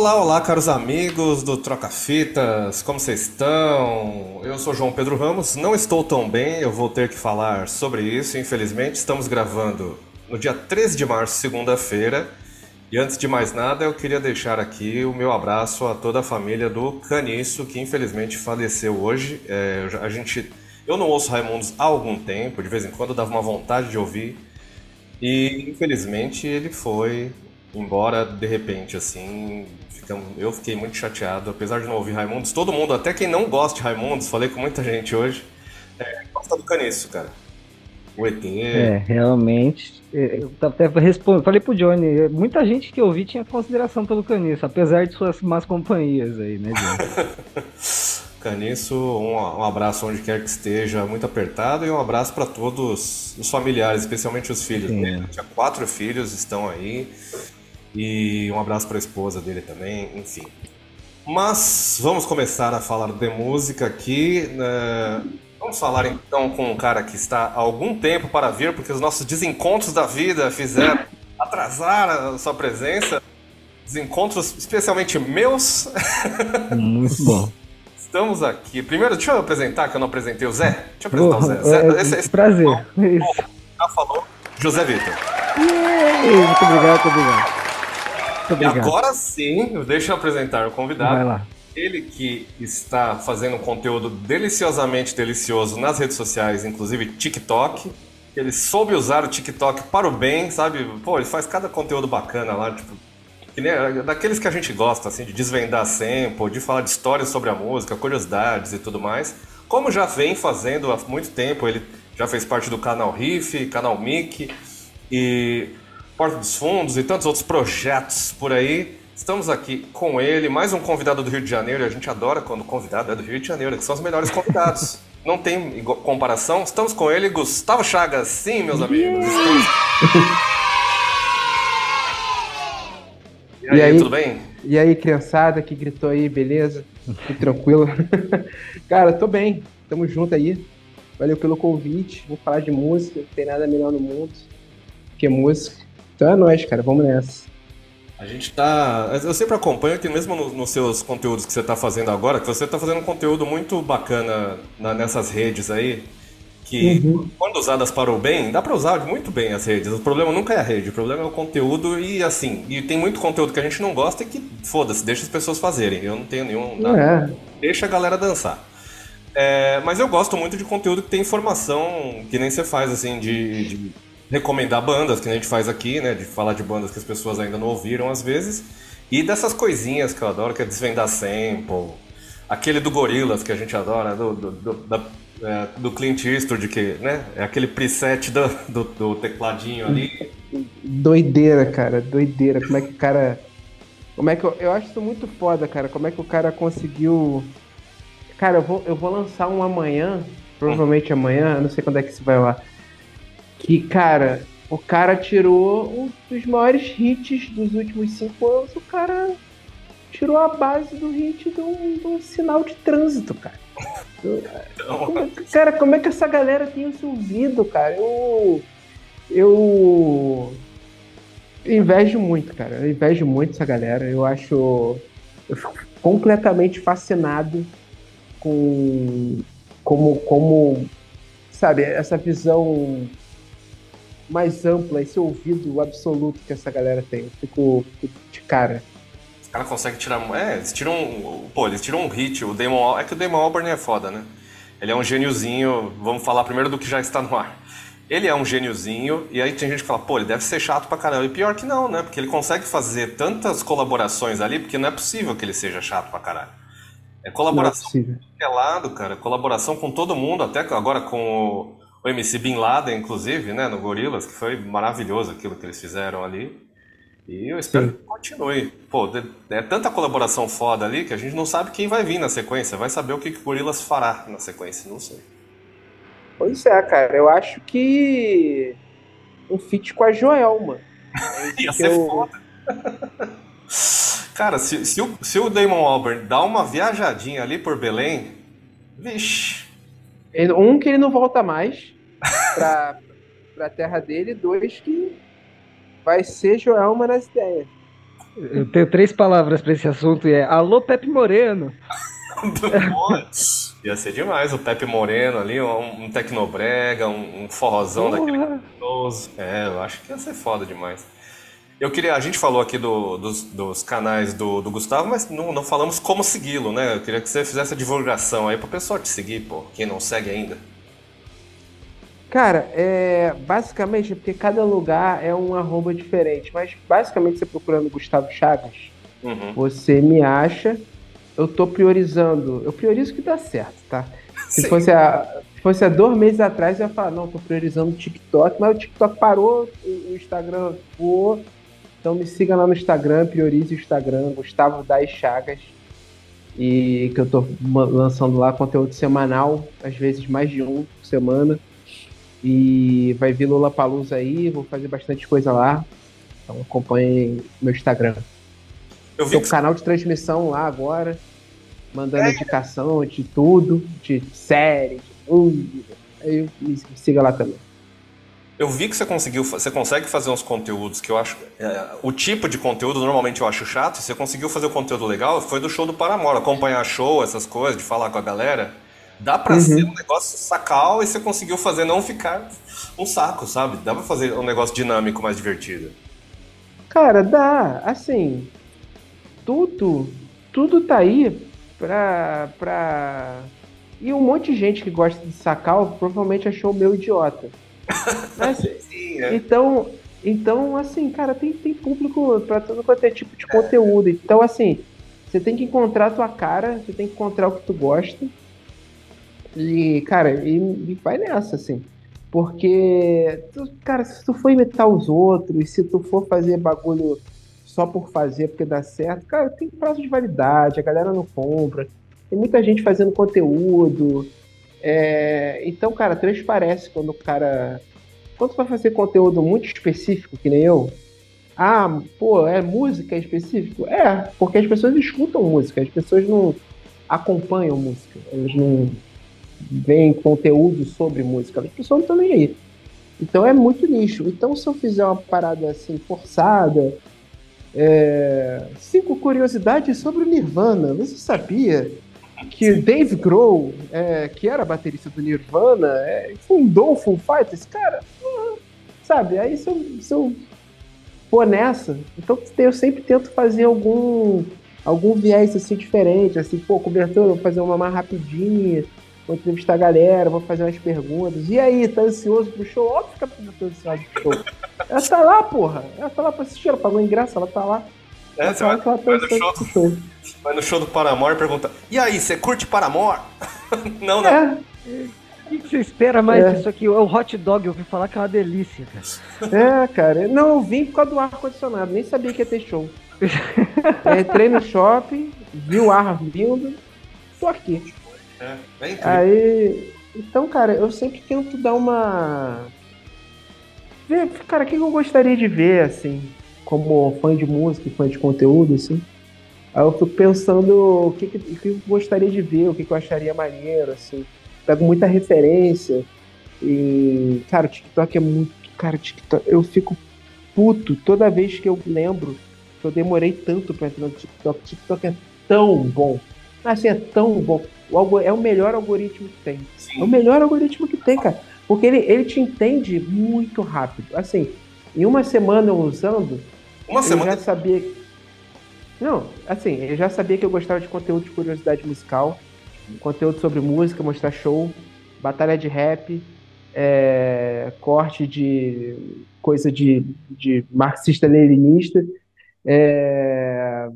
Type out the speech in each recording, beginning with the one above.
Olá, olá, caros amigos do Troca Fitas, como vocês estão? Eu sou João Pedro Ramos, não estou tão bem, eu vou ter que falar sobre isso, infelizmente. Estamos gravando no dia 13 de março, segunda-feira. E antes de mais nada, eu queria deixar aqui o meu abraço a toda a família do Caniço, que infelizmente faleceu hoje. É, a gente, eu não ouço Raimundos há algum tempo, de vez em quando dava uma vontade de ouvir. E infelizmente ele foi embora de repente, assim. Ficamos, eu fiquei muito chateado, apesar de não ouvir Raimundos. Todo mundo, até quem não gosta de Raimundos, falei com muita gente hoje, é, gosta do Caniço, cara. O ET. É, realmente. É, eu até respondi, falei pro Johnny, muita gente que eu vi tinha consideração pelo Caniço, apesar de suas más companhias aí, né, Johnny? Caniço, um, um, abraço onde quer que esteja, muito apertado, e um abraço para todos os familiares, especialmente os filhos. Tinha quatro filhos, estão aí. E um abraço para a esposa dele também, enfim. Mas vamos começar a falar de música aqui. Né? Vamos falar então com um cara que está há algum tempo para vir, porque os nossos desencontros da vida fizeram atrasar a sua presença. Desencontros especialmente meus. Muito bom. Estamos aqui. Primeiro, deixa eu apresentar, que eu não apresentei o Zé. Deixa eu apresentar o Zé. Zé é, esse, esse prazer. Isso. Já falou. José Vitor. Muito obrigado, muito obrigado. Obrigado. Agora sim, deixa eu apresentar o convidado. Vai lá. Ele que está fazendo um conteúdo deliciosamente delicioso nas redes sociais, inclusive TikTok. Ele soube usar o TikTok para o bem, sabe? Pô, ele faz cada conteúdo bacana lá, tipo, que nem, daqueles que a gente gosta, assim, de desvendar sample, de falar de histórias sobre a música, curiosidades e tudo mais. Como já vem fazendo há muito tempo, ele já fez parte do canal Riff, canal Mickey e Porta dos Fundos e tantos outros projetos por aí. Estamos aqui com ele, mais um convidado do Rio de Janeiro, a gente adora quando o convidado é do Rio de Janeiro, que são os melhores convidados. Não tem comparação. Estamos com ele, Gustavo Chagas. Sim, meus amigos. Estamos... E aí, e aí, tudo bem? E aí, criançada que gritou aí, beleza? Tudo tranquilo? Cara, tô bem. Tamo junto aí. Valeu pelo convite. Vou falar de música, não tem nada melhor no mundo que música. Então é nóis, cara, vamos nessa. A gente tá. Eu sempre acompanho que mesmo nos, nos seus conteúdos que você está fazendo agora, que você está fazendo um conteúdo muito bacana na, nessas redes aí, que uhum. quando usadas para o bem, dá para usar muito bem as redes. O problema nunca é a rede, o problema é o conteúdo e assim, e tem muito conteúdo que a gente não gosta e que, foda-se, deixa as pessoas fazerem. Eu não tenho nenhum. Nada. É. Deixa a galera dançar. É, mas eu gosto muito de conteúdo que tem informação, que nem você faz, assim, de, de recomendar bandas, que a gente faz aqui, né? De falar de bandas que as pessoas ainda não ouviram às vezes. E dessas coisinhas que eu adoro, que é desvendar sample. Aquele do Gorilas que a gente adora, do, do, do, da, é, do Clint Eastwood, que, né? É aquele preset do, do, do, tecladinho ali. Doideira, cara, doideira. Como é que o cara. Como é que eu, eu acho isso muito foda, cara. Como é que o cara conseguiu. Cara, eu vou, eu vou lançar um amanhã, provavelmente amanhã, não sei quando é que isso vai lá que, cara, o cara tirou um dos maiores hits dos últimos cinco anos, o cara tirou a base do hit de um, de um sinal de trânsito, cara. Como, cara, como é que essa galera tem isso ouvido, cara? Eu. Eu. Invejo muito, cara. Eu invejo muito essa galera. Eu acho. Eu fico completamente fascinado com. Como. como sabe, essa visão mais ampla, esse ouvido absoluto que essa galera tem. Eu fico, fico de cara. Os caras conseguem tirar. É, eles tiram. Pô, eles tiram um hit. O Damon. É que o Damon Albarn é foda, né? Ele é um gêniozinho. Vamos falar primeiro do que já está no ar. Ele é um gêniozinho, e aí tem gente que fala, pô, ele deve ser chato pra caramba. E pior que não, né? Porque ele consegue fazer tantas colaborações ali, porque não é possível que ele seja chato pra caralho. É colaboração é lado, cara. Colaboração com todo mundo, até agora com o o MC Bin Laden, inclusive, né, no Gorilas, que foi maravilhoso aquilo que eles fizeram ali. E eu espero Sim. que continue. Pô, é tanta colaboração foda ali que a gente não sabe quem vai vir na sequência. Vai saber o que, que o Gorilas fará na sequência, não sei. Pois é, cara. Eu acho que um feat com a Joelma. Ia ser eu... foda. Cara, se, se, o, se o Damon Albarn dá uma viajadinha ali por Belém, vixe. Um, que ele não volta mais pra, pra terra dele. Dois, que vai ser Joelma nas ideias. Eu tenho três palavras para esse assunto e é Alô Pepe Moreno. Ia ser demais o Pepe Moreno ali, um, um tecnobrega, um, um forrozão Porra. daquele É, eu acho que ia ser foda demais. Eu queria, a gente falou aqui do, dos, dos, canais do, do, Gustavo, mas não, não falamos como segui-lo, né? Eu queria que você fizesse a divulgação aí pro pessoal te seguir, pô, quem não segue ainda. Cara, é, basicamente, porque cada lugar é um arroba diferente, mas basicamente você procurando Gustavo Chagas, uhum. você me acha eu tô priorizando. Eu priorizo o que dá certo, tá? Se fosse, a, se fosse há dois meses atrás, eu ia falar, não, tô priorizando o TikTok, mas o TikTok parou, o Instagram voou. Então me siga lá no Instagram, priorize o Instagram, Gustavo Das Chagas. E que eu tô lançando lá conteúdo semanal, às vezes mais de um por semana. E vai vir Lula Palusa aí, vou fazer bastante coisa lá. Então acompanhe meu Instagram. Eu vi Tem um que... canal de transmissão lá agora, mandando é. indicação de tudo, de série, de tudo. Aí me siga lá também. Eu vi que você conseguiu, você consegue fazer uns conteúdos que eu acho. É, o tipo de conteúdo normalmente eu acho chato. Você conseguiu fazer o conteúdo legal, foi do show do Paramore, acompanhar show, essas coisas, de falar com a galera. Dá pra uhum. ser um negócio sacal e você conseguiu fazer não ficar um saco, sabe? Dá pra fazer um negócio dinâmico mais divertido. Cara, dá. Assim, tudo, tudo tá aí pra, pra... E um monte de gente que gosta de sacal provavelmente achou o meu idiota. Mas, Sim, é. Então, então, assim, cara, tem, tem público para todo quanto é tipo de conteúdo. Então, assim, você tem que encontrar a tua cara, você tem que encontrar o que tu gosta. E, cara, e, e vai nessa, assim. Porque, tu, cara, se tu for imitar os outros, se tu for fazer bagulho só por fazer, porque dá certo, cara, tem prazo de validade, a galera não compra, tem muita gente fazendo conteúdo. É... Então, cara, transparece quando o cara. Quando você vai fazer conteúdo muito específico, que nem eu, ah, pô, é música específico? É, porque as pessoas escutam música, as pessoas não acompanham música, elas não veem conteúdo sobre música, as pessoas não estão nem aí. Então é muito nicho. Então, se eu fizer uma parada assim forçada, é, cinco curiosidades sobre o Nirvana. Você sabia que Dave Grohl, é, que era baterista do Nirvana, é, fundou o Full Fighters? Cara, sabe? Aí se eu, se eu for nessa, então eu sempre tento fazer algum algum viés assim diferente, assim, pô, cobertura, vou fazer uma mais rapidinha, vou entrevistar a galera, vou fazer umas perguntas. E aí, tá ansioso pro show? Óbvio que tá ansioso pro show. Ela tá lá, porra. Ela tá lá pra assistir, ela pagou ingresso, ela tá lá. É, você vai, tá vai, no show, show. vai no show do Paramore e pergunta: E aí, você curte Paramore? não, não. É. O que você espera mais é. disso aqui? É o hot dog, eu ouvi falar que é uma delícia, cara. É, cara. Não, eu vim por causa do ar-condicionado, nem sabia que ia ter show. entrei no shopping, vi o ar vindo, tô aqui. É, é Aí. Então, cara, eu sempre tento dar uma ver, cara, o que eu gostaria de ver, assim, como fã de música e fã de conteúdo, assim. Aí eu fico pensando o que, que, que eu gostaria de ver, o que, que eu acharia maneiro, assim. Pego muita referência. E, cara, o TikTok é muito. Cara, TikTok. Eu fico puto toda vez que eu lembro que eu demorei tanto pra entrar no TikTok. TikTok é tão bom. Assim, é tão bom. O, é o melhor algoritmo que tem. Sim. É o melhor algoritmo que tem, cara. Porque ele, ele te entende muito rápido. Assim, em uma semana usando, uma semana? eu já sabia. Não, assim, eu já sabia que eu gostava de conteúdo de curiosidade musical, conteúdo sobre música, mostrar show, batalha de rap, é, corte de coisa de, de marxista-leninista, é,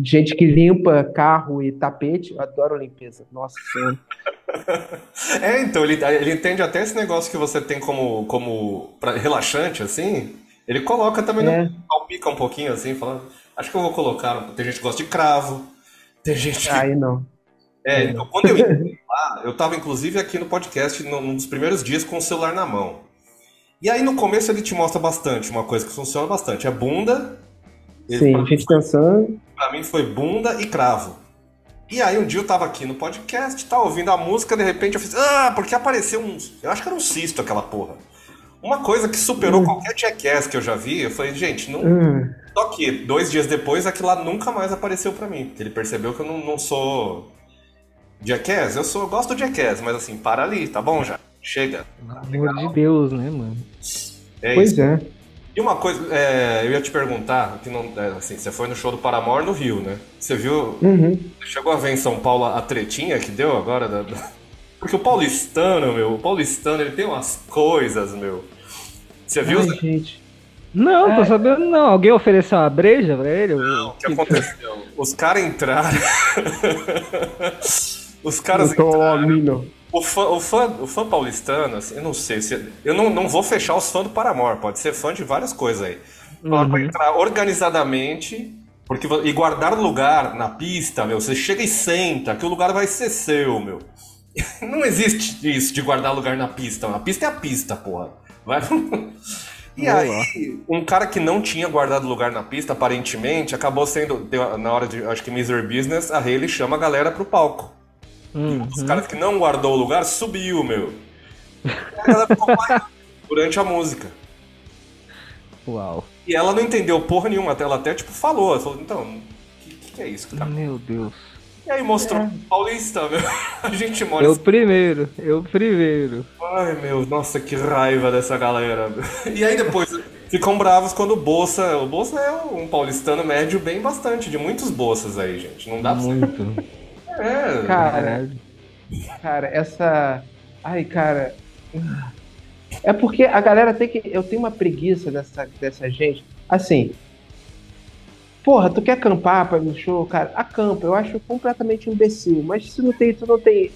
gente que limpa carro e tapete. Eu adoro limpeza. Nossa Senhora. É, então, ele, ele entende até esse negócio que você tem como, como relaxante, assim. Ele coloca também, é. palpica um pouquinho, assim, falando. Acho que eu vou colocar. Tem gente que gosta de cravo. Tem gente que. Aí não. É, então, quando eu entrei lá, eu tava inclusive aqui no podcast num dos primeiros dias com o celular na mão. E aí no começo ele te mostra bastante, uma coisa que funciona bastante. É bunda. Sim, a gente pensando. Pra mim foi bunda e cravo. E aí um dia eu tava aqui no podcast, tava ouvindo a música, de repente eu fiz, ah, porque apareceu um. Eu acho que era um cisto aquela porra. Uma coisa que superou hum. qualquer jackass que eu já vi, eu falei, gente, não. Hum. Só que dois dias depois aquilo lá nunca mais apareceu para mim. Porque ele percebeu que eu não, não sou. Jackass? Eu sou, eu gosto de Jackass, mas assim, para ali, tá bom já. Chega. Pelo amor de Deus, né, mano? É pois isso. é. E uma coisa, é, eu ia te perguntar, que não, é, assim, você foi no show do Paramore no Rio, né? Você viu? Uhum. Chegou a ver em São Paulo a tretinha que deu agora? Da, da... Porque o paulistano, meu, o paulistano ele tem umas coisas, meu. Você viu? Ai, gente. Não, é. tô sabendo não. Alguém ofereceu uma breja pra ele? Não, o que aconteceu? Os caras entraram. Os caras entraram. O fã, o fã, o fã paulistano, assim, eu não sei se. Eu não, não vou fechar os fãs do Paramore, pode ser fã de várias coisas aí. Uhum. Pra entrar organizadamente porque, e guardar lugar na pista, meu. Você chega e senta, que o lugar vai ser seu, meu. Não existe isso de guardar lugar na pista. A pista é a pista, porra. Vai. E aí, um cara que não tinha guardado lugar na pista, aparentemente, acabou sendo. Na hora de, acho que Misery Business, a Hayley chama a galera pro palco. Uhum. Os caras que não guardou o lugar subiu, meu. E a galera ficou durante a música. Uau. E ela não entendeu porra nenhuma, ela até tipo falou, ela falou, então, o que, que, é isso, cara? Meu Deus. E aí mostrou é. Paulista, meu. A gente mora. Eu primeiro, eu primeiro. Ai, meu, nossa, que raiva dessa galera. E aí depois ficam bravos quando o Bolsa. O Bolsa é um paulistano médio bem bastante, de muitos bolsas aí, gente. Não dá Muito. Pra... É. Cara, cara, essa. Ai, cara. É porque a galera tem que. Eu tenho uma preguiça dessa, dessa gente. Assim, Porra, tu quer acampar pra ir no show, cara? Acampa, eu acho completamente imbecil. Mas se não tem, tu não tem.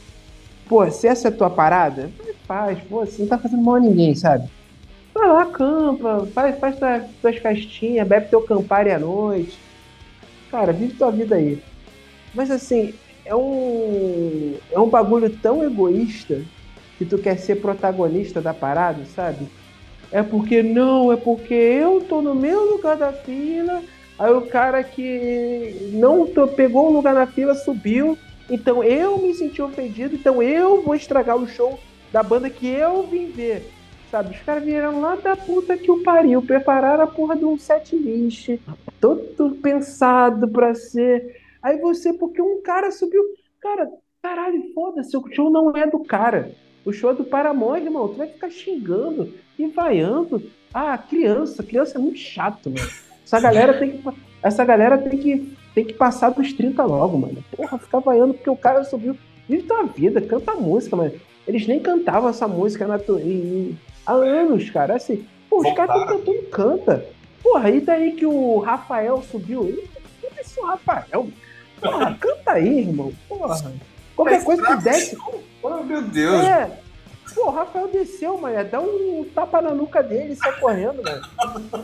Pô, se essa é a tua parada, faz, pô, você não tá fazendo mal a ninguém, sabe? Vai lá, acampa, faz, faz tuas, tuas festinhas, bebe teu campari à noite. Cara, vive tua vida aí. Mas assim, é um. É um bagulho tão egoísta que tu quer ser protagonista da parada, sabe? É porque não, é porque eu tô no meu lugar da fila Aí o cara que não pegou um lugar na fila subiu. Então eu me senti ofendido, então eu vou estragar o show da banda que eu vim ver. Sabe, os caras vieram lá da puta que o pariu, prepararam a porra de um set list, todo pensado pra ser. Aí você, porque um cara subiu. Cara, caralho, foda-se, o show não é do cara. O show é do Paramore, irmão. Tu vai ficar xingando e vaiando. Ah, criança, criança é muito chato, mano. Essa galera tem que, essa galera tem que, tem que passar dos 30 logo, mano. Porra, ficar vaiando porque o cara subiu. Vive tua vida, canta música, mano. Eles nem cantavam essa música na tu... há anos, cara. Assim, pô, os caras estão cantando, canta. Porra, e daí que o Rafael subiu? Ele é o Rafael. Porra, canta aí, irmão. Porra. Qualquer coisa que desce. Oh, meu Deus. É, Pô, o Rafael desceu, mano. Dá um tapa na nuca dele e sai correndo, mano.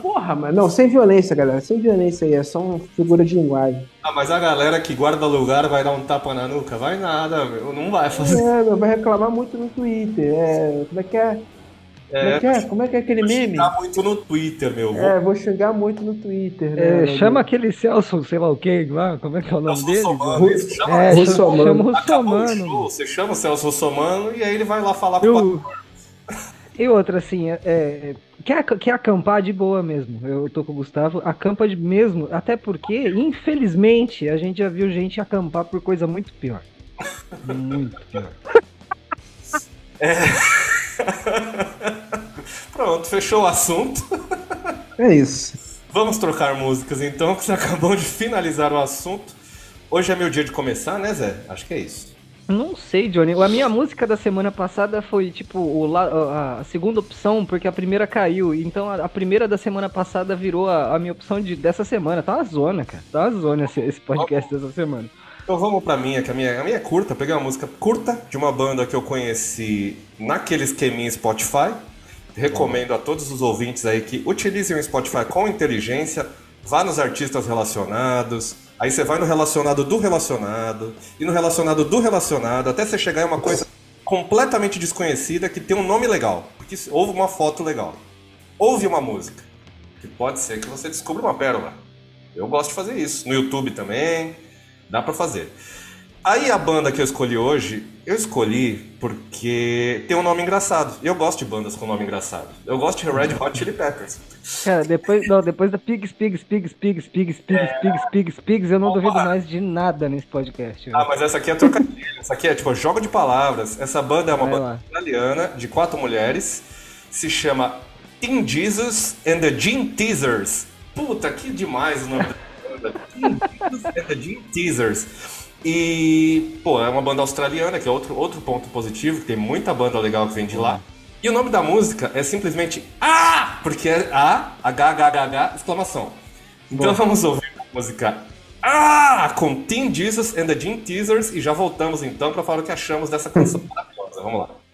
Porra, mano. Não, sem violência, galera. Sem violência aí. É só uma figura de linguagem. Ah, mas a galera que guarda lugar vai dar um tapa na nuca? Vai nada, meu. Não vai fazer. É, meu, vai reclamar muito no Twitter. É, como é que é? Como é, que é? Como é que é aquele vou meme? Vou xingar muito no Twitter, meu. Vou... É, vou xingar muito no Twitter, né? É, chama aquele Celso, sei lá o que, lá, como é que é o nome Celso dele? Russomano, é, chama, é, Russomano. Chama. Você chama o Celso Russomano e aí ele vai lá falar com o E outra, assim, é, é, quer, quer acampar de boa mesmo. Eu tô com o Gustavo, acampa de mesmo, até porque, infelizmente, a gente já viu gente acampar por coisa muito pior. Muito pior. É. Pronto, fechou o assunto. É isso. Vamos trocar músicas então, que você acabou de finalizar o assunto. Hoje é meu dia de começar, né, Zé? Acho que é isso. Não sei, Johnny. A minha música da semana passada foi, tipo, o, a, a, segunda opção, porque a primeira caiu. Então a, a primeira da semana passada virou a, a, minha opção de, dessa semana. Tá uma zona, cara. Tá uma zona esse, esse podcast dessa semana. Então vamos pra minha, que a minha, a minha é curta. peguei uma música curta de uma banda que eu conheci naquele esqueminha Spotify. Recomendo a todos os ouvintes aí que utilizem o Spotify com inteligência, vá nos artistas relacionados, aí você vai no relacionado do relacionado, e no relacionado do relacionado, até você chegar em uma coisa completamente desconhecida que tem um nome legal, porque houve uma foto legal. Houve uma música, que pode ser que você descubra uma pérola. Eu gosto de fazer isso. No YouTube também, Dá para fazer. Aí a banda que eu escolhi hoje, eu escolhi porque tem um nome engraçado. Eu gosto de bandas com nome engraçado. Eu gosto de Red Hot Chili Peppers. Cara, depois, não, depois da Pigs, Pigs, Pigs, Pigs, Pigs, Pigs, é... Pigs, Pigs, Pigs, eu não Opa. duvido mais de nada nesse podcast. Viu? Ah, mas essa aqui é trocadilho. essa aqui é tipo jogo de palavras. Essa banda é uma Vai banda lá. italiana de quatro mulheres. Se chama Teen Jesus and the Gene Teasers. Puta, que demais o nome Gene Teasers. E, pô, é uma banda australiana, que é outro, outro ponto positivo, que tem muita banda legal que vem de lá. E o nome da música é simplesmente A, porque é A, H, H, H, H, exclamação. Então Bom. vamos ouvir a música A com Teen Jesus and the Gene Teasers e já voltamos então para falar o que achamos dessa canção maravilhosa. Vamos lá.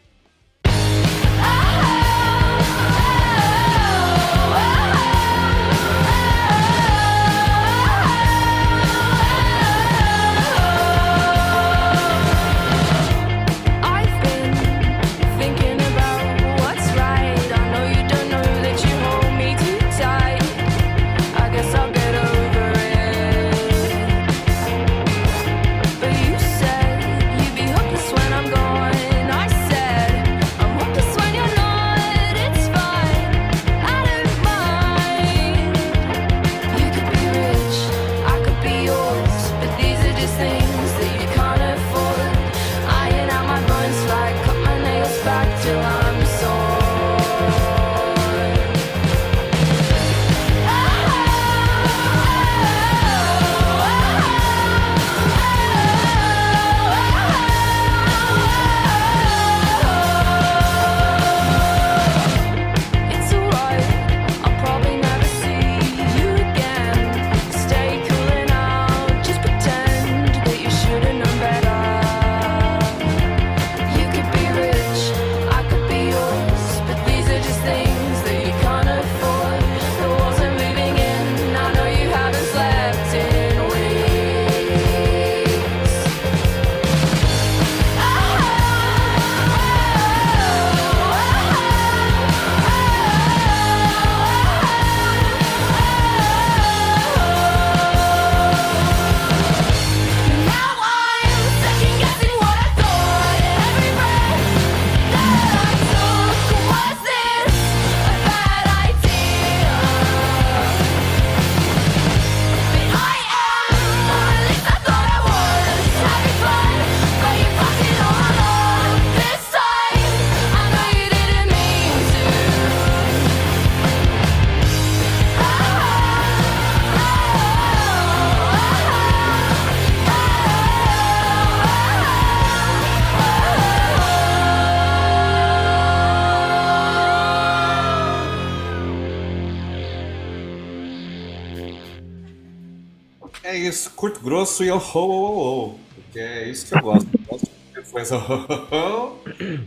Grosso e o ho, Porque é isso que eu gosto. Eu gosto de influência ho, ho,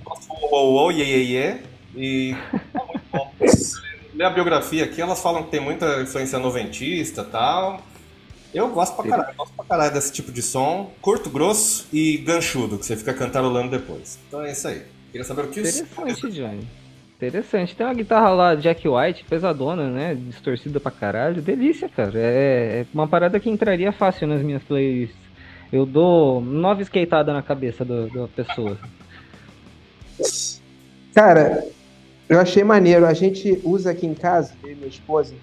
Gosto ho, ho, ho, ye, ye, ye. E tá muito bom. Ler a biografia aqui, elas falam que tem muita influência noventista e tal. Eu gosto pra caralho, gosto pra caralho desse tipo de som, curto, grosso e ganchudo, que você fica cantarolando depois. Então é isso aí. Queria saber o que Interessante, Johnny. Interessante. Tem uma guitarra lá, Jack White, pesadona, né? Distorcida pra caralho. Delícia, cara. É, é uma parada que entraria fácil nas minhas playlists. Eu dou nove skateadas na cabeça do, da pessoa. Cara, eu achei maneiro. A gente usa aqui em casa, eu e minha esposa,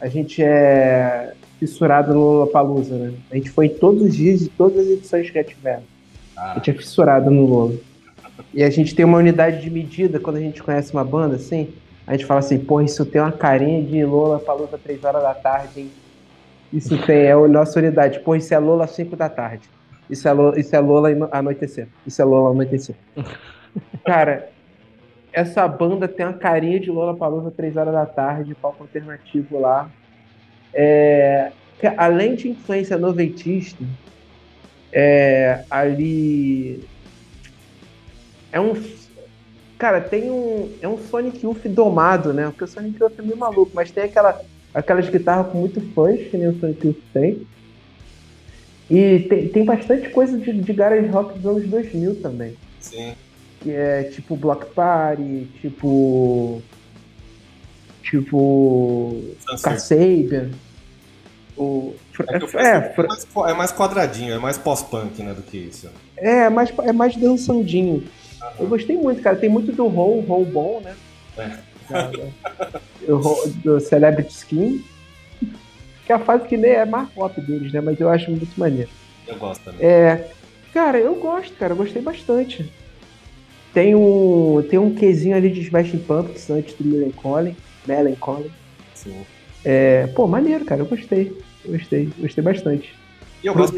a gente é fissurado no Lollapalooza, né? A gente foi todos os dias de todas as edições que já tiveram. Ah. A gente é fissurado no Lola. E a gente tem uma unidade de medida quando a gente conhece uma banda, assim. A gente fala assim, pô, isso tem uma carinha de Lola pra luta 3 horas da tarde, hein? Isso tem, é a nossa unidade. Pô, isso é Lola 5 da tarde. Isso é Lola, isso é Lola anoitecer. Isso é Lola anoitecer. Cara, essa banda tem uma carinha de Lola Palusa 3 horas da tarde, palco alternativo lá. É, além de influência noventista, é, ali é um. Cara, tem um. É um Sonic Youth domado, né? Porque o Sonic Youth é meio maluco, mas tem aquela, aquelas guitarras com muito fãs, que nem o Sonic Youth tem. E tem, tem bastante coisa de, de garage rock dos anos 2000 também. Sim. Que é tipo Block Party, tipo. Tipo. Kasabian. O, é, é, é, mais, é, mais, quadradinho, é mais pós-punk, né, do que isso. É, é mais, é mais dançandinho. Uhum. Eu gostei muito, cara. Tem muito do Roll, Roll bom, né? É. o, do Celebrity Skin. Que é a fase que nem é mais pop deles, né? Mas eu acho muito maneiro. Eu gosto também. É, cara, eu gosto, cara. Eu gostei bastante. Tem um, tem um quezinho ali de Smashing Pumpkins antes do Melancholy. Melancholy. Sim. É, pô, maneiro, cara. Eu gostei. Gostei. Gostei bastante. E eu gosto.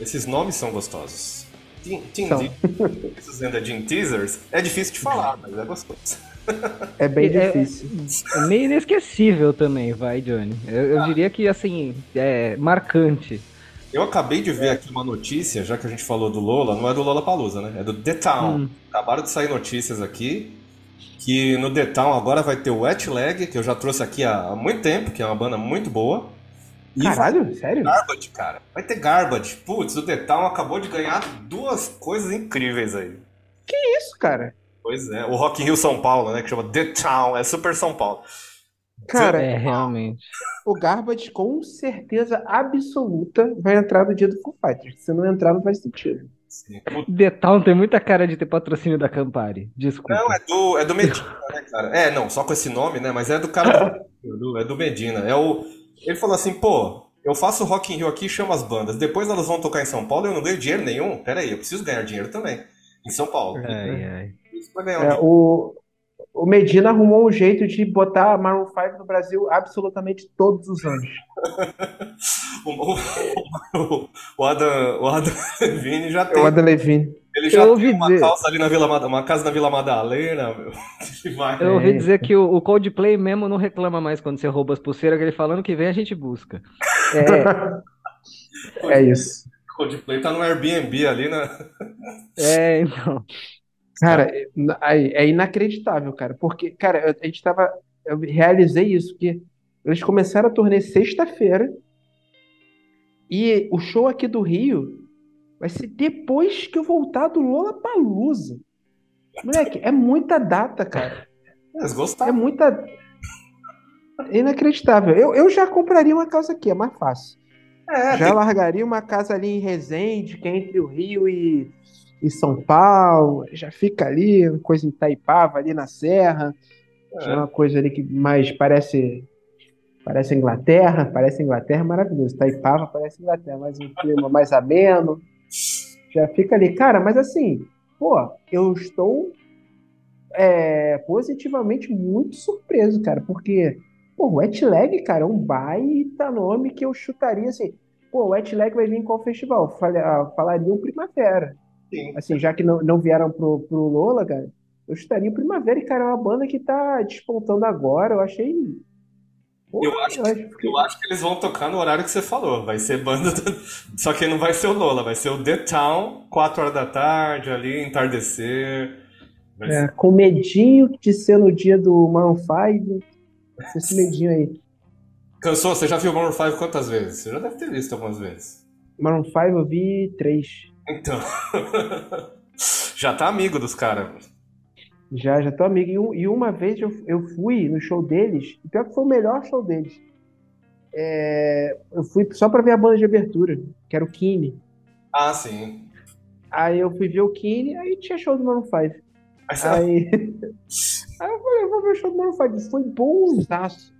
Esses nomes são gostosos. Ainda Team Teasers. É difícil de falar, mas é gostoso. É bem é, difícil. É, é, meio inesquecível também, vai, Johnny. Eu, eu ah. diria que, assim, é marcante. Eu acabei de ver aqui uma notícia, já que a gente falou do Lola, não é do Lola Palusa, né? É do The Town. Hum. Acabaram de sair notícias aqui que no The Town agora vai ter o Wet Leg, que eu já trouxe aqui há muito tempo, que é uma banda muito boa. Caralho, sério? Garbage, cara. Vai ter Garbage. Putz, o The Town acabou de ganhar duas coisas incríveis aí. Que isso, cara? Pois é, o Rock in Rio São Paulo, né? Que chama The Town, é super São Paulo. Cara, é realmente. O Garbage com certeza absoluta vai entrar no dia do Foo Fighters. Se não entrar, não faz sentido. Sim. The Town tem muita cara de ter patrocínio da Campari. Desculpa. Não, é do, é do Medina, né, cara? É, não, só com esse nome, né? Mas é do cara do, é do Medina. É o, ele falou assim, pô, eu faço Rock in Rio aqui e chamo as bandas. Depois elas vão tocar em São Paulo e eu não ganho dinheiro nenhum. Pera aí, eu preciso ganhar dinheiro também. Em São Paulo. Ai, ai. É, o, o Medina arrumou um jeito de botar Maroon 5 no Brasil absolutamente todos os anos. o, o, o, Adam, o Adam Levine já tem. O Adam Levine. Ele já eu tem uma dizer... casa ali na Vila uma casa na Vila Madalena, meu. Vai. Eu ouvi dizer que o, o Coldplay mesmo não reclama mais quando você rouba as pulseiras, que ele falando que vem a gente busca. É, é isso. O Coldplay tá no Airbnb ali, né? É, então. Cara, é, é inacreditável, cara, porque, cara, a gente tava. Eu realizei isso, porque eles começaram a turnê sexta-feira e o show aqui do Rio vai ser depois que eu voltar do Lola Palusa. Moleque, é muita data, cara. Mas gostaram. É muita. Inacreditável. Eu, eu já compraria uma casa aqui, é mais fácil. É, já tem... largaria uma casa ali em Resende, que é entre o Rio e em São Paulo, já fica ali, uma coisa em Itaipava, ali na Serra, é. é uma coisa ali que mais parece parece Inglaterra, parece Inglaterra maravilhoso, Itaipava parece Inglaterra, mas um clima mais ameno, já fica ali. Cara, mas assim, pô, eu estou é, positivamente muito surpreso, cara, porque pô, o Wet Leg, cara, é um baita nome que eu chutaria assim, pô, o Wet Leg vai vir em qual festival? Falaria o Primavera. Sim. Assim, já que não, não vieram pro, pro Lola, cara, eu estaria o Primavera e, cara, é uma banda que tá despontando agora. Eu achei. Eu, acho, eu, acho que... eu acho que eles vão tocar no horário que você falou. Vai ser banda. Do... Só que não vai ser o Lola, vai ser o The Town, 4 horas da tarde, ali, entardecer. É, ser... com medinho de ser no dia do Maroon 5. Esse medinho aí. Cansou? Você já viu o Maroon 5 quantas vezes? Você já deve ter visto algumas vezes. Maroon 5 eu vi três. Então. já tá amigo dos caras. Já, já tô amigo. E, uma vez eu, eu fui no show deles, e pior que foi o melhor show deles. É, eu fui só pra ver a banda de abertura, que era o Kine. Ah, sim. Aí eu fui ver o Kine, aí tinha show do Maroon 5. Aí, aí eu falei, eu vou ver o show do Maroon 5. Foi bonzaço.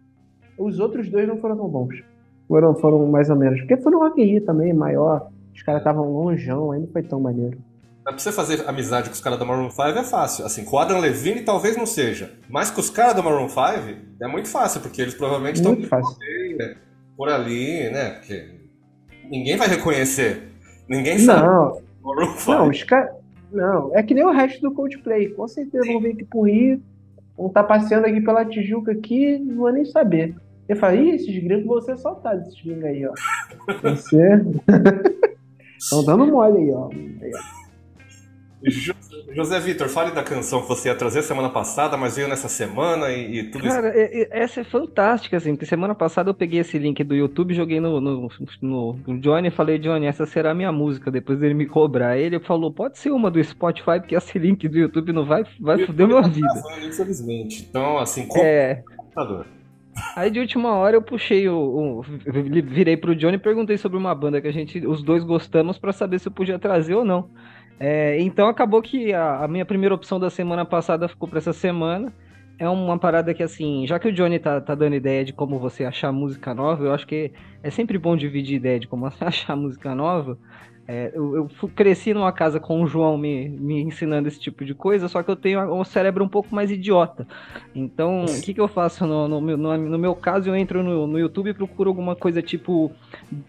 Os outros dois não foram tão bons. Foram, foram mais ou menos. Porque foi no Rock Rio também, maior. Os caras estavam longeão, aí não foi tão maneiro. Pra você fazer amizade com os caras da Maroon 5 é fácil. Assim, com o Adam Levine talvez não seja. Mas com os caras da Maroon 5 é muito fácil, porque eles provavelmente estão né? por ali, né? Porque ninguém vai reconhecer. Ninguém sabe. Não, não, os caras. Não, é que nem o resto do Coldplay. Com certeza vão vir aqui pro Rio, vão estar tá passeando aqui pela Tijuca aqui, não vou nem saber. Eu falei, ih, esses gringos vão ser soltados, esses gringos aí, ó. Você. Estão dando mole aí, ó. Aí, ó. José Vitor, fale da canção que você ia trazer semana passada, mas veio nessa semana e, e tudo Cara, isso. essa é fantástica, assim, porque semana passada eu peguei esse link do YouTube, joguei no, no, no, no Johnny e falei, Johnny, essa será a minha música, depois dele me cobrar. Ele falou, pode ser uma do Spotify, porque esse link do YouTube não vai, vai foder minha vida. Infelizmente. Então, assim, como é... computador. Aí de última hora eu puxei o, o virei pro Johnny e perguntei sobre uma banda que a gente, os dois gostamos para saber se eu podia trazer ou não. É, então acabou que a, a, minha primeira opção da semana passada ficou para essa semana. É uma parada que, assim, já que o Johnny tá, tá dando ideia de como você achar música nova, eu acho que é sempre bom dividir ideia de como achar música nova. É, eu, eu cresci numa casa com o João me, me ensinando esse tipo de coisa, só que eu tenho um cérebro um pouco mais idiota. Então, o que, que eu faço no, no, no, no meu caso? Eu entro no, no YouTube e procuro alguma coisa tipo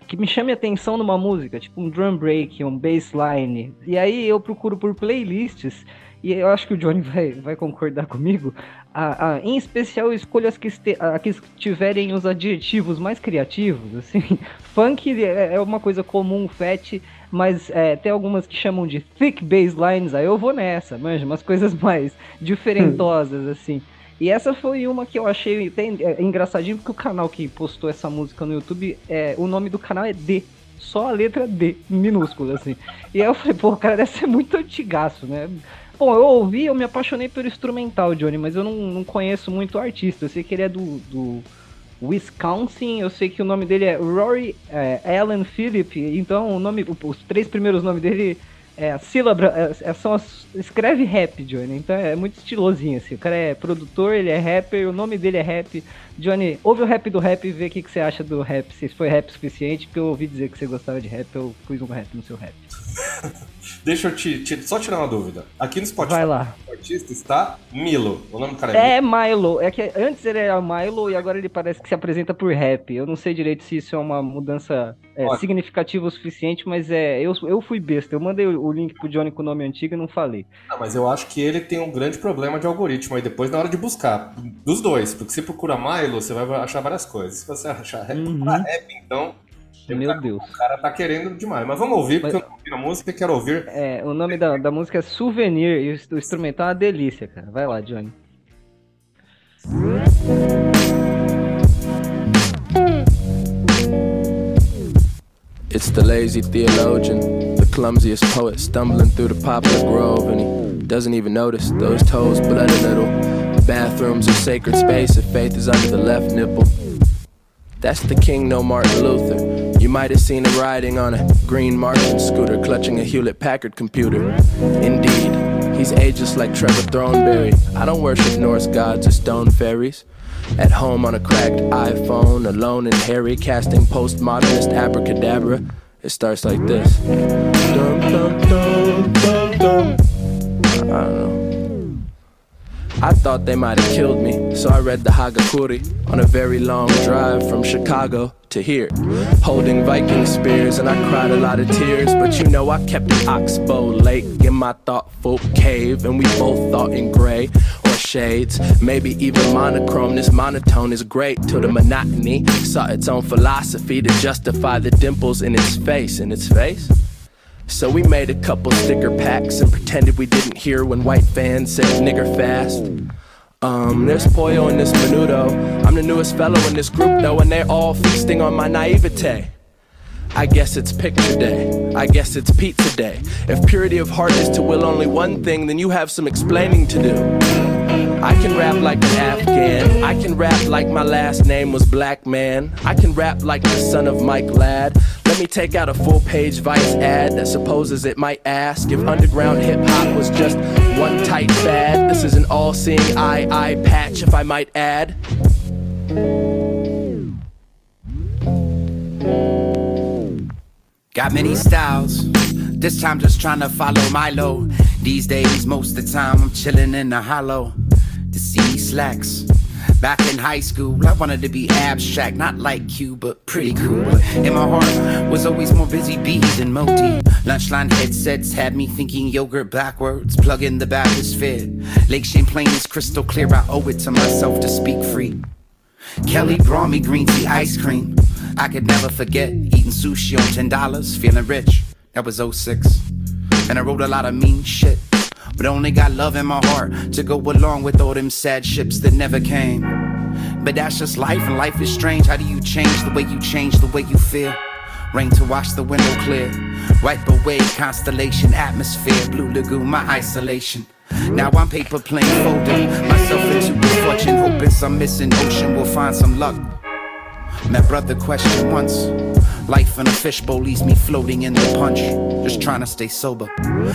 que me chame atenção numa música, tipo um drum break, um bassline. E aí eu procuro por playlists e eu acho que o Johnny vai, vai concordar comigo. A, em especial, eu escolho as que, este, a, que tiverem os adjetivos mais criativos. Assim. Funk é, é uma coisa comum, fat, mas é, tem algumas que chamam de thick basslines, aí eu vou nessa, manja, umas coisas mais diferentosas, assim. E essa foi uma que eu achei tem, é, engraçadinho, porque o canal que postou essa música no YouTube, é, o nome do canal é D. Só a letra D, minúscula, assim. E aí eu falei, pô, cara, deve ser muito antigaço, né? Bom, eu ouvi, eu me apaixonei pelo instrumental, Johnny, mas eu não, não conheço muito o artista. Eu sei que ele é do, do Wisconsin, eu sei que o nome dele é Rory é, Allen Phillip, então o nome, os três primeiros nomes dele é a sílaba, é, é, são as, escreve rap, Johnny, então é muito estilosinho assim. O cara é produtor, ele é rapper, o nome dele é rap. Johnny, ouve o rap do rap e vê o que, que você acha do rap, se foi rap suficiente, porque eu ouvi dizer que você gostava de rap, eu pus um rap no seu rap. Deixa eu te, te, só tirar uma dúvida. Aqui no Spotify, Vai lá. o artista está Milo. O nome do cara é, é Milo. É que antes ele era Milo e agora ele parece que se apresenta por rap. Eu não sei direito se isso é uma mudança é, significativa o suficiente, mas é, eu, eu fui besta. Eu mandei o, link pro Johnny com o nome antigo e não falei. Ah, mas eu acho que ele tem um grande problema de algoritmo aí depois na hora de buscar. Dos dois. Porque se procura Milo, você vai achar várias coisas. Se você achar rap, uhum. rap então meu tá, Deus. O cara tá querendo demais. Mas vamos ouvir, porque Mas, eu não ouvi a música e quero ouvir. É, o nome da, da música é Souvenir e o, o instrumental é uma delícia, cara. Vai lá, Johnny. It's the lazy theologian, the clumsiest poet, stumbling through the poplar grove, and he doesn't even notice those toes blood a little. Bathrooms are sacred space if faith is under the left nipple. That's the king, no Martin Luther. You might have seen him riding on a green Martian scooter, clutching a Hewlett Packard computer. Indeed, he's ageless like Trevor Thornberry. I don't worship Norse gods or stone fairies. At home on a cracked iPhone, alone and hairy, casting postmodernist abracadabra. It starts like this. Dum, dum, dum, I thought they might have killed me, so I read the Hagakuri on a very long drive from Chicago to here. Holding Viking spears, and I cried a lot of tears. But you know, I kept an oxbow lake in my thoughtful cave, and we both thought in gray or shades, maybe even monochrome. This monotone is great till the monotony saw its own philosophy to justify the dimples in its face. In its face? So we made a couple sticker packs and pretended we didn't hear when white fans said nigger fast. Um, there's Poyo and this Menudo. I'm the newest fellow in this group though, and they're all feasting on my naivete. I guess it's picture day. I guess it's pizza day. If purity of heart is to will only one thing, then you have some explaining to do. I can rap like an Afghan. I can rap like my last name was Black Man. I can rap like the son of Mike Ladd. Let me take out a full page Vice ad that supposes it might ask if underground hip hop was just one tight fad. This is an all seeing eye eye patch, if I might add. Got many styles. This time just trying to follow Milo. These days, most of the time, I'm chilling in the hollow. Slacks. Back in high school, I wanted to be abstract, not like you, but pretty cool. In my heart was always more busy bees than Moti. Lunchline headsets had me thinking yogurt backwards. Plug in the Baptist fit. Lake Champlain is crystal clear. I owe it to myself to speak free. Kelly brought me green tea ice cream. I could never forget eating sushi on ten dollars, feeling rich. That was 06. And I wrote a lot of mean shit. But only got love in my heart to go along with all them sad ships that never came. But that's just life, and life is strange. How do you change the way you change the way you feel? Rain to wash the window clear. Wipe away constellation, atmosphere, blue lagoon, my isolation. Now I'm paper plane folding myself into a fortune, hoping some missing ocean will find some luck. My brother questioned once. Life in a fishbowl leaves me floating in the punch. Just trying to stay sober.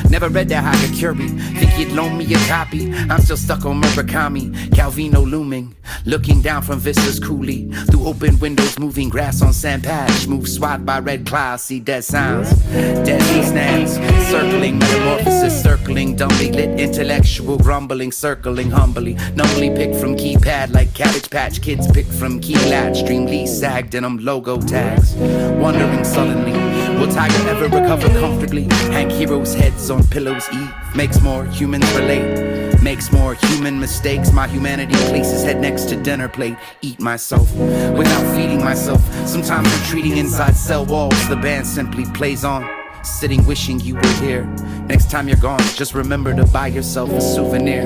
Never read that Hagakure. Think he'd loan me a copy. I'm still stuck on Murakami. Calvino looming. Looking down from vistas coolly. Through open windows, moving grass on sand patch. Move swat by red clouds. See dead sounds. Dead sea stands. Circling metamorphosis. Circling dumbly lit. Intellectual grumbling. Circling humbly. Numbly picked from keypad like Cabbage Patch Kids picked from key latch. Dream Lee in them logo tags wondering sullenly Will Tiger ever recover comfortably? Hang heroes' heads on pillows, Eve makes more humans relate. Makes more human mistakes. My humanity places head next to dinner plate. Eat myself without feeding myself. Sometimes retreating inside cell walls. The band simply plays on. Sitting wishing you were here. Next time you're gone, just remember to buy yourself a souvenir.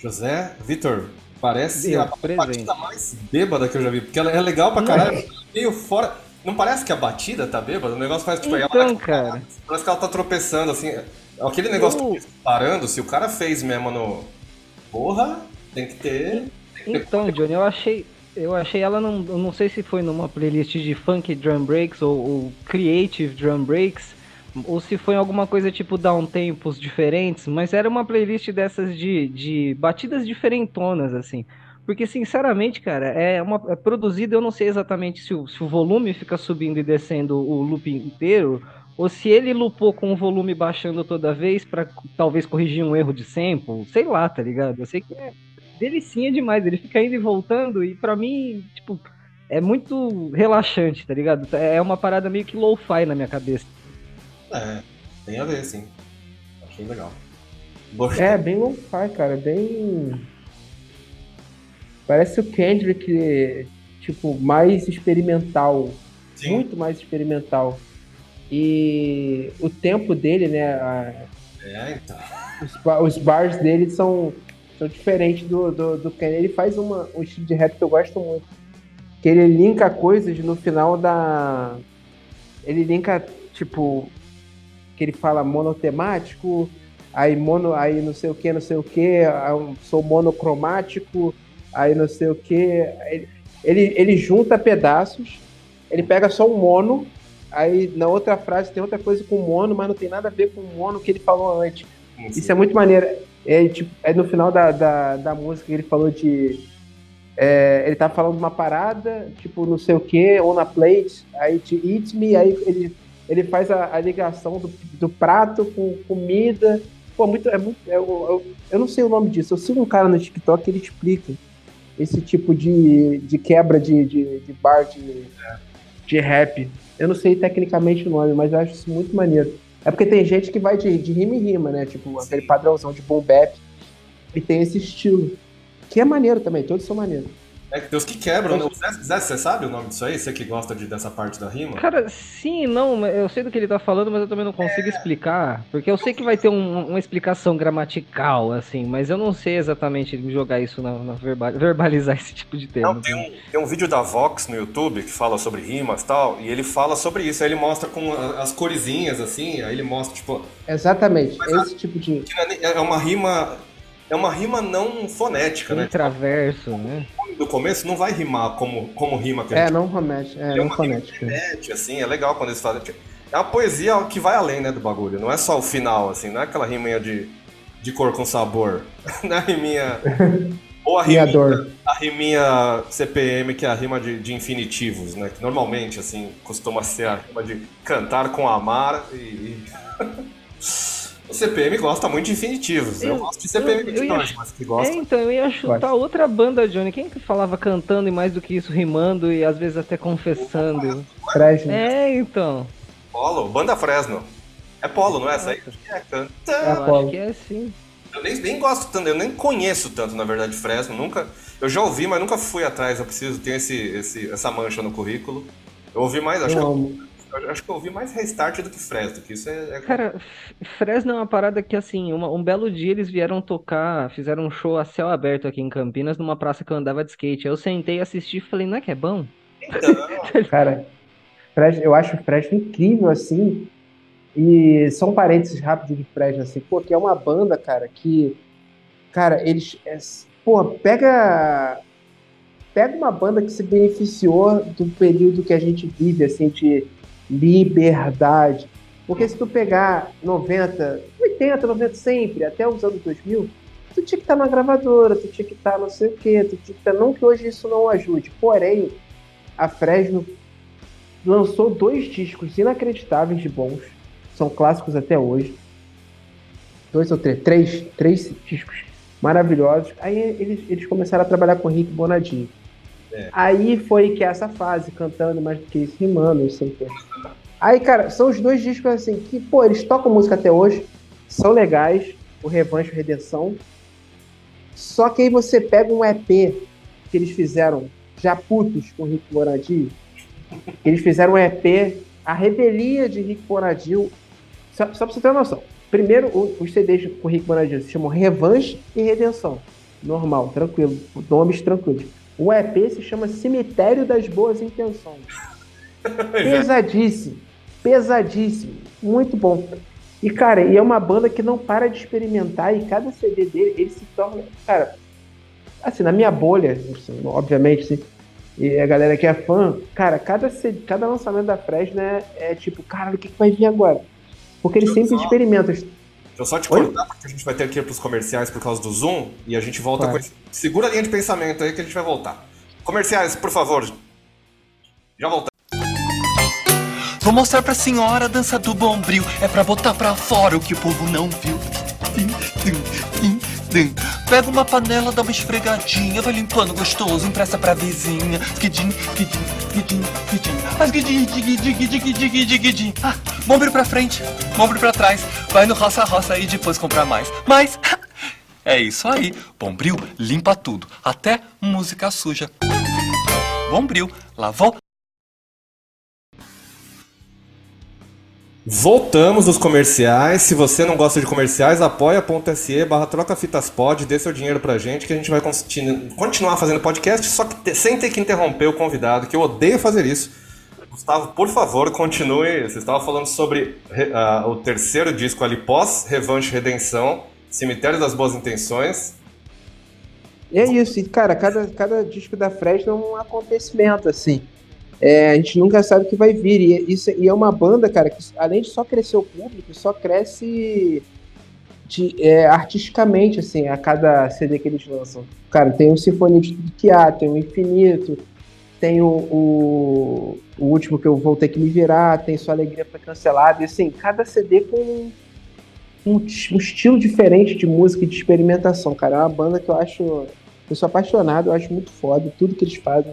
José, Vitor, Parece a batida mais bêbada que eu já vi. Porque ela é legal pra caralho. É. Meio fora. Não parece que a batida tá bêbada? O negócio faz tipo. Então, ela, cara. Parece que ela tá tropeçando assim. Aquele negócio eu... parando, se o cara fez mesmo no. Porra, tem que ter. Tem que então, ter... Johnny, eu achei. Eu achei ela, não, não sei se foi numa playlist de funk drum breaks ou, ou creative drum breaks, ou se foi alguma coisa tipo down tempos diferentes, mas era uma playlist dessas de, de batidas diferentonas, assim. Porque, sinceramente, cara, é uma é produzida, eu não sei exatamente se o, se o volume fica subindo e descendo o loop inteiro, ou se ele lupou com o volume baixando toda vez para talvez corrigir um erro de sample, sei lá, tá ligado? Eu sei que é delicinha demais, ele fica indo e voltando, e para mim, tipo, é muito relaxante, tá ligado? É uma parada meio que low-fi na minha cabeça. É, tem a ver, sim. Achei legal. É, bem lo-fi, cara. Bem. Parece o Kendrick, tipo, mais experimental. Sim. Muito mais experimental. E o tempo dele, né? A... É, então. Os, os bars dele são, são diferentes do, do, do Kendrick. Ele faz uma, um estilo de rap que eu gosto muito. Que ele linka coisas no final da. Ele linka, tipo, que ele fala monotemático, aí mono, aí não sei o que, não sei o que, sou monocromático, aí não sei o que. Ele, ele, ele junta pedaços, ele pega só um mono, aí na outra frase tem outra coisa com mono, mas não tem nada a ver com o mono que ele falou antes. Sim. Isso é muito maneiro. É, tipo, é no final da, da, da música ele falou de. É, ele tá falando uma parada, tipo, não sei o que, ou na plate, aí te eat me, aí ele ele faz a, a ligação do, do, prato com comida. Pô, muito, é muito. É, eu, eu, eu, não sei o nome disso. Eu sigo um cara no TikTok que ele explica esse tipo de, de quebra de, de, de bar de, de rap. Eu não sei tecnicamente o nome, mas eu acho isso muito maneiro. É porque tem gente que vai de, de rima em rima, né? Tipo, Sim. aquele padrãozão de boom bap. E tem esse estilo. Que é maneiro também, todos são maneiros. É que tem os que quebram, né? Zé, você sabe o nome disso aí? Você que gosta de, dessa parte da rima? Cara, sim, não, eu sei do que ele tá falando, mas eu também não consigo é... explicar. Porque eu sei que vai ter um, uma explicação gramatical, assim, mas eu não sei exatamente jogar isso na, na verbal, verbalizar esse tipo de termo. Não, tem um, tem um vídeo da Vox no YouTube que fala sobre rimas e tal, e ele fala sobre isso. Aí ele mostra com as coresinhas, assim, aí ele mostra, tipo. Exatamente, esse a, tipo de. É, é uma rima. É uma rima não fonética, né? Intraverso, né? Do começo não vai rimar como, como rima que a é, gente... É, não remete, é, é não. Remete, assim, é legal quando eles fazem. É uma poesia que vai além, né, do bagulho. Não é só o final, assim, não é aquela riminha de, de cor com sabor. não é a riminha. Ou a riminha, a riminha CPM, que é a rima de, de, infinitivos, né? Que normalmente, assim, costuma ser a rima de cantar com amar e. O CPM gosta muito de infinitivos. Eu, eu gosto de CPM eu, 22, ia, mas que gosta. É, então, eu ia chutar outra banda, Johnny. Quem que falava cantando e mais do que isso, rimando e às vezes até confessando? Fresno. É, então. Polo, banda Fresno. É Polo, não é essa aí? É, canta. Eu acho que é sim. Eu nem, nem gosto tanto, eu nem conheço tanto, na verdade, Fresno. Nunca. Eu já ouvi, mas nunca fui atrás. Eu preciso ter esse, esse, essa mancha no currículo. Eu ouvi mais, acho não. que. Eu eu acho que eu ouvi mais Restart do que Fresno, que isso é... é... Cara, Fresno é uma parada que, assim, uma, um belo dia eles vieram tocar, fizeram um show a céu aberto aqui em Campinas, numa praça que eu andava de skate. Aí eu sentei, assisti e falei, não é que é bom? Então... cara, Fresno, eu acho o Fresno incrível, assim, E só um parênteses rápido de Fresno, assim, pô, que é uma banda, cara, que. Cara, eles. É, pô, pega. Pega uma banda que se beneficiou do período que a gente vive, assim, de liberdade. Porque se tu pegar 90, 80, 90 sempre, até os anos 2000, tu tinha que estar na gravadora, tu tinha que estar não sei o quê, tu tinha que estar. Não que hoje isso não ajude, porém, a Fresno lançou dois discos inacreditáveis de bons, são clássicos até hoje. Dois ou três, três, três discos maravilhosos. Aí eles, eles começaram a trabalhar com o Rick Bonadinho. É. Aí foi que essa fase, cantando mais do que isso, rimando, não sei o quê. Aí, cara, são os dois discos assim que, pô, eles tocam música até hoje, são legais, o Revanche e Redenção. Só que aí você pega um EP que eles fizeram já putos com o Rick Bonadinho. Eles fizeram um EP, A Revelia de Rick Bonadil. Só, só pra você ter uma noção. Primeiro, os CDs com o Rick Bonadil se chamam Revanche e Redenção. Normal, tranquilo. Nomes tranquilos. O EP se chama Cemitério das Boas Intenções. Pesadíssimo. Pesadíssimo. Muito bom. E, cara, e é uma banda que não para de experimentar e cada CD dele, ele se torna. Cara, assim, na minha bolha, assim, obviamente, assim, e a galera que é fã, cara, cada, cada lançamento da Fresno é, é tipo, cara, o que, que vai vir agora? Porque eles sempre experimentam. Eu só te Oi? cortar, porque a gente vai ter que ir pros comerciais por causa do Zoom e a gente volta claro. com esse. Segura a linha de pensamento aí que a gente vai voltar. Comerciais, por favor. Já voltamos. Vou mostrar pra senhora a dança do bombril. É pra botar pra fora o que o povo não viu. Pega uma panela, dá uma esfregadinha, vai limpando gostoso, empresta pra vizinha. Guidim, guidim, guidim, guidim. Faz guidim, guidim, guidim, guidim, guidim, guidim. Ah, bombril pra frente, bombril pra trás. Vai no roça-roça e depois comprar mais. Mas, é isso aí. Bombril limpa tudo, até música suja. Bombril, lavou, Voltamos dos comerciais. Se você não gosta de comerciais, apoia.se barra trocafitaspod, dê seu dinheiro pra gente que a gente vai continuar fazendo podcast, só que sem ter que interromper o convidado, que eu odeio fazer isso. Gustavo, por favor, continue. Você estava falando sobre uh, o terceiro disco ali, pós-Revanche Redenção, Cemitério das Boas Intenções. É isso, cara, cada, cada disco da Fresno é um acontecimento, assim é, a gente nunca sabe o que vai vir. E, isso, e é uma banda, cara, que além de só crescer o público, só cresce de, é, artisticamente, assim, a cada CD que eles lançam. Cara, tem o Sinfonia de Há, tem o Infinito, tem o, o, o, último que eu vou ter que me virar, tem Sua Alegria Foi Cancelada, e assim, cada CD com um, um, estilo diferente de música e de experimentação, cara. É uma banda que eu acho. Eu sou apaixonado, eu acho muito foda, tudo que eles fazem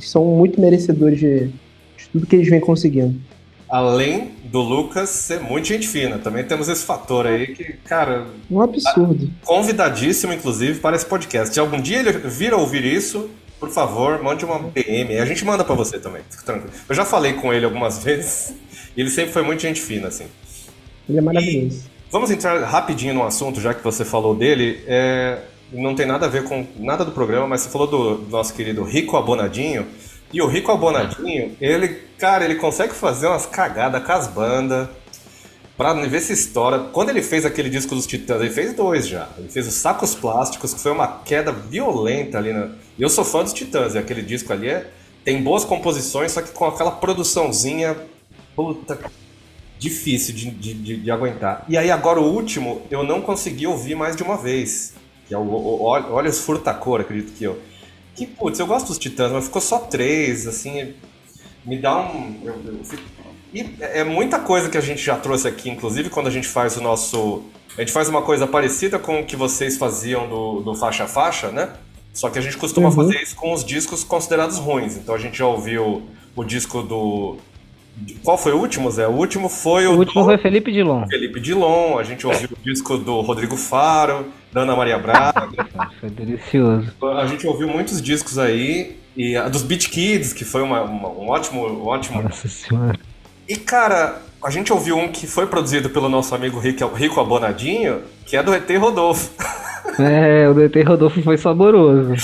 são muito merecedores de, de tudo que eles vêm conseguindo. Além do Lucas ser muito gente fina, também temos esse fator aí que, cara. Um absurdo. Convidadíssimo, inclusive, para esse podcast. Se algum dia ele vir a ouvir isso, por favor, mande uma PM. A gente manda para você também, fica tranquilo. Eu já falei com ele algumas vezes e ele sempre foi muito gente fina, assim. Ele é maravilhoso. E vamos entrar rapidinho no assunto, já que você falou dele. É, não tem nada a ver com nada do programa, mas você falou do, nosso querido Rico Abonadinho. E o Rico Abonadinho, ele, cara, ele consegue fazer umas cagadas com as bandas pra ver se estoura. Quando ele fez aquele disco dos Titãs, ele fez dois já. Ele fez os Sacos Plásticos, que foi uma queda violenta ali na. Eu sou fã dos Titãs, e aquele disco ali é. Tem boas composições, só que com aquela produçãozinha. Puta. Difícil de, de, de, de aguentar. E aí, agora o último, eu não consegui ouvir mais de uma vez que é o, o Olhos Furtacor, acredito que eu. Que, putz, eu gosto dos Titãs, mas ficou só três, assim, me dá um... Eu, eu fico... E é, é muita coisa que a gente já trouxe aqui, inclusive quando a gente faz o nosso... A gente faz uma coisa parecida com o que vocês faziam do, do faixa a faixa, né? Só que a gente costuma uhum. fazer isso com os discos considerados ruins. Então a gente já ouviu o disco do qual foi o último, Zé? O último foi o. O último do... foi Felipe Dilon. Felipe Dilon, a gente ouviu o disco do Rodrigo Faro, da Ana Maria Braga. foi delicioso. A gente ouviu muitos discos aí, e a dos Beat Kids, que foi uma, uma, um ótimo. Um ótimo... Nossa senhora. E cara, a gente ouviu um que foi produzido pelo nosso amigo Rico, Rico Abonadinho, que é do ET Rodolfo. É, o do ET Rodolfo foi saboroso.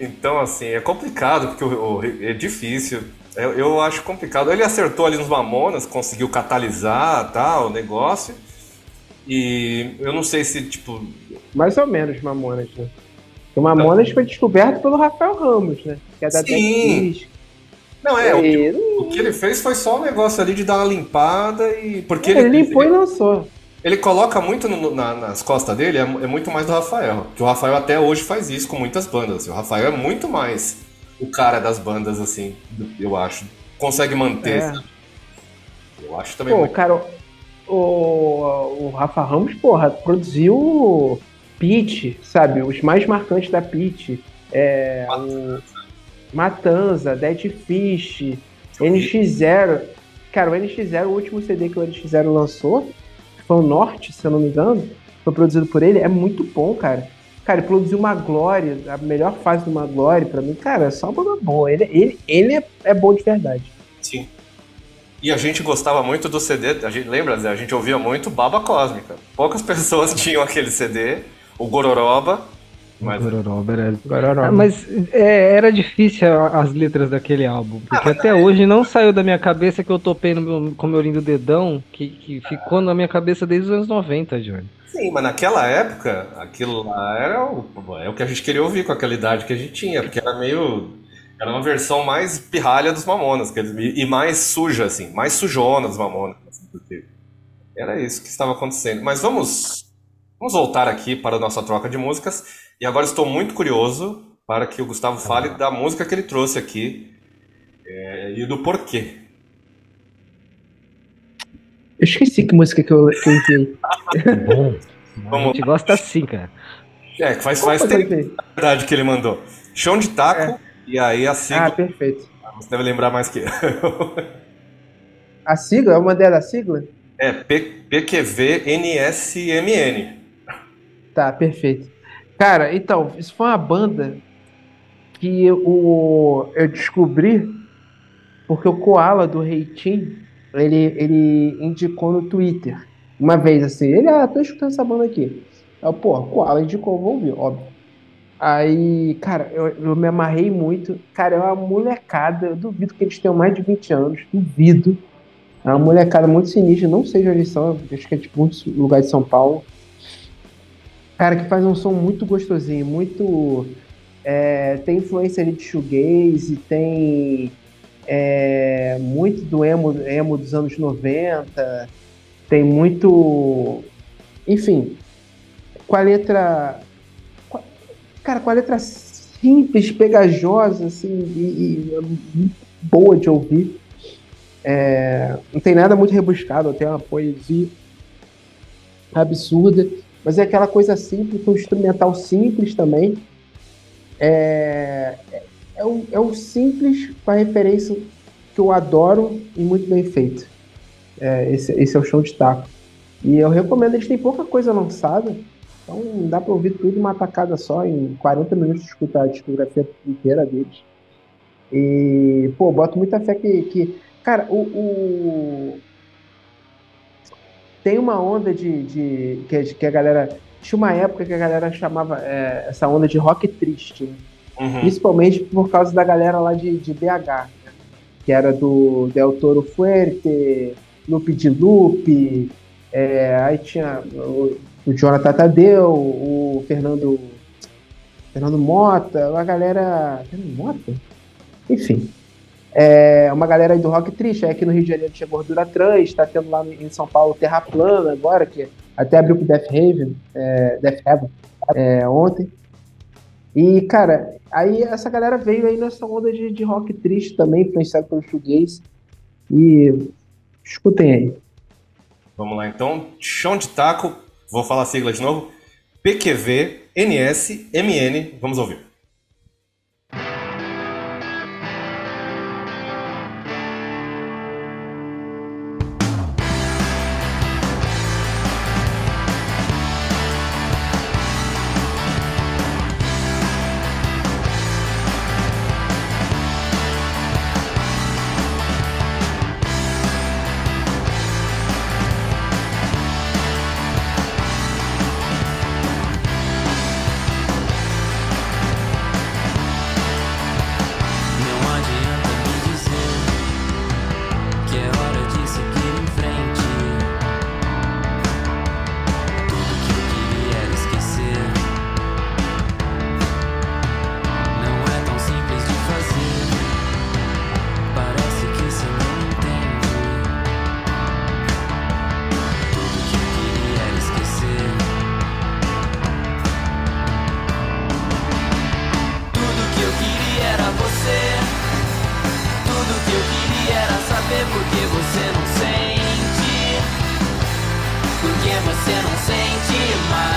Então, assim, é complicado, porque o, o, é difícil. Eu, eu, acho complicado. Ele acertou ali nos Mamonas, conseguiu catalisar tal, o negócio. E eu não sei se, tipo. Mais ou menos Mamonas, né? O Mamonas foi descoberto pelo Rafael Ramos, né? Que é da Sim. Não, é, o que, o que, ele fez foi só um negócio ali de dar uma limpada e. Porque ele, ele limpou ele, e lançou. Ele coloca muito no, na, nas costas dele, é, é, muito mais do Rafael. Que o Rafael até hoje faz isso com muitas bandas. O Rafael é muito mais o cara das bandas, assim, eu acho. Consegue manter. É. Eu acho também. Pô, muito... cara, o, o Rafa Ramos, porra, produziu Pit, sabe? Os mais marcantes da Pit. É, Matanza. O Matanza, Dead Fish, NX0. Cara, o NX0, o último CD que o NX0 lançou, que foi o Norte, se eu não me engano, foi produzido por ele, é muito bom, cara. Cara, ele produziu uma Glória, a melhor fase de uma Glória pra mim, cara, é só uma boa. Ele, ele, ele é, é bom de verdade. Sim. E a gente gostava muito do CD, a gente lembra, Zé? A gente ouvia muito Baba Cósmica. Poucas pessoas tinham aquele CD, o Gororoba. Mas... Gororoba era... Gororoba. Ah, mas é, era difícil as letras daquele álbum, porque ah, até é... hoje não saiu da minha cabeça que eu topei no meu, com meu lindo dedão, que, que ficou na minha cabeça desde os anos 90, Johnny. Sim, mas naquela época, aquilo lá era o, é o que a gente queria ouvir com aquela idade que a gente tinha, porque era meio era uma versão mais pirralha dos Mamonas, e mais suja, assim, mais sujona dos Mamonas. Assim, porque era isso que estava acontecendo. Mas vamos, vamos voltar aqui para a nossa troca de músicas. E agora estou muito curioso para que o Gustavo fale da música que ele trouxe aqui é, e do porquê. Eu esqueci que música que eu, que eu enviei. Bom, a gente gosta assim, cara. É, faz, faz tempo, verdade, que ele mandou. Chão de taco. É e aí a sigla. Ah, perfeito. Você deve lembrar mais que eu. A sigla? É uma dela, a sigla? É, PQV-NSMN. Tá, perfeito. Cara, então, isso foi uma banda que eu, eu descobri porque o Koala do Reitin, ele, ele indicou no Twitter. Uma vez assim, ele, ah, tô escutando essa banda aqui. Eu, pô, Koala indicou, vou ouvir, óbvio. Aí, cara, eu, eu, me amarrei muito. Cara, é uma molecada. Eu duvido que eles tenham mais de 20 anos. Duvido. É uma molecada muito sinistra. Não sei de onde eles são. Acho que é tipo um lugar de São Paulo. Cara, que faz um som muito gostosinho. Muito. É, tem influência ali de shoegaze. Tem. É, muito do emo, emo dos anos 90. Tem muito. Enfim. Com a letra cara, com a letra simples, pegajosa, assim, e, e boa de ouvir. É, não tem nada muito rebuscado, tem uma poesia absurda, mas é aquela coisa simples, um instrumental simples também. É, é, é, o, é o simples com a referência que eu adoro e muito bem feito. É, esse, esse é o show de taco. E eu recomendo, eles têm pouca coisa lançada, então dá para ouvir tudo uma tacada só, em 40 minutos escutar a discografia inteira deles. E, pô, boto muita fé que. que cara, o, o, Tem uma onda de. de que, que, a galera. Tinha uma época que a galera chamava é, essa onda de rock triste. Né? Uhum. Principalmente por causa da galera lá de, de BH, né? que era do Del Toro Fuerte, Loop de Loop, é, aí tinha o Jonathan Tadeu, o Fernando Fernando Mota, a galera. Fernando Mota? Enfim. É uma galera aí do rock triste. Aqui no Rio de Janeiro tinha Gordura Trans, está tendo lá em São Paulo Terra Plana agora, que até abriu pro Death Haven, é, Death Heaven, é, ontem. E, cara, aí essa galera veio aí nessa onda de, de rock triste também, influenciado pelo shoegaze. E escutem aí. Vamos lá então, chão de taco Vou falar a sigla de novo. PQV NS MN. Vamos ouvir. Você não sente mais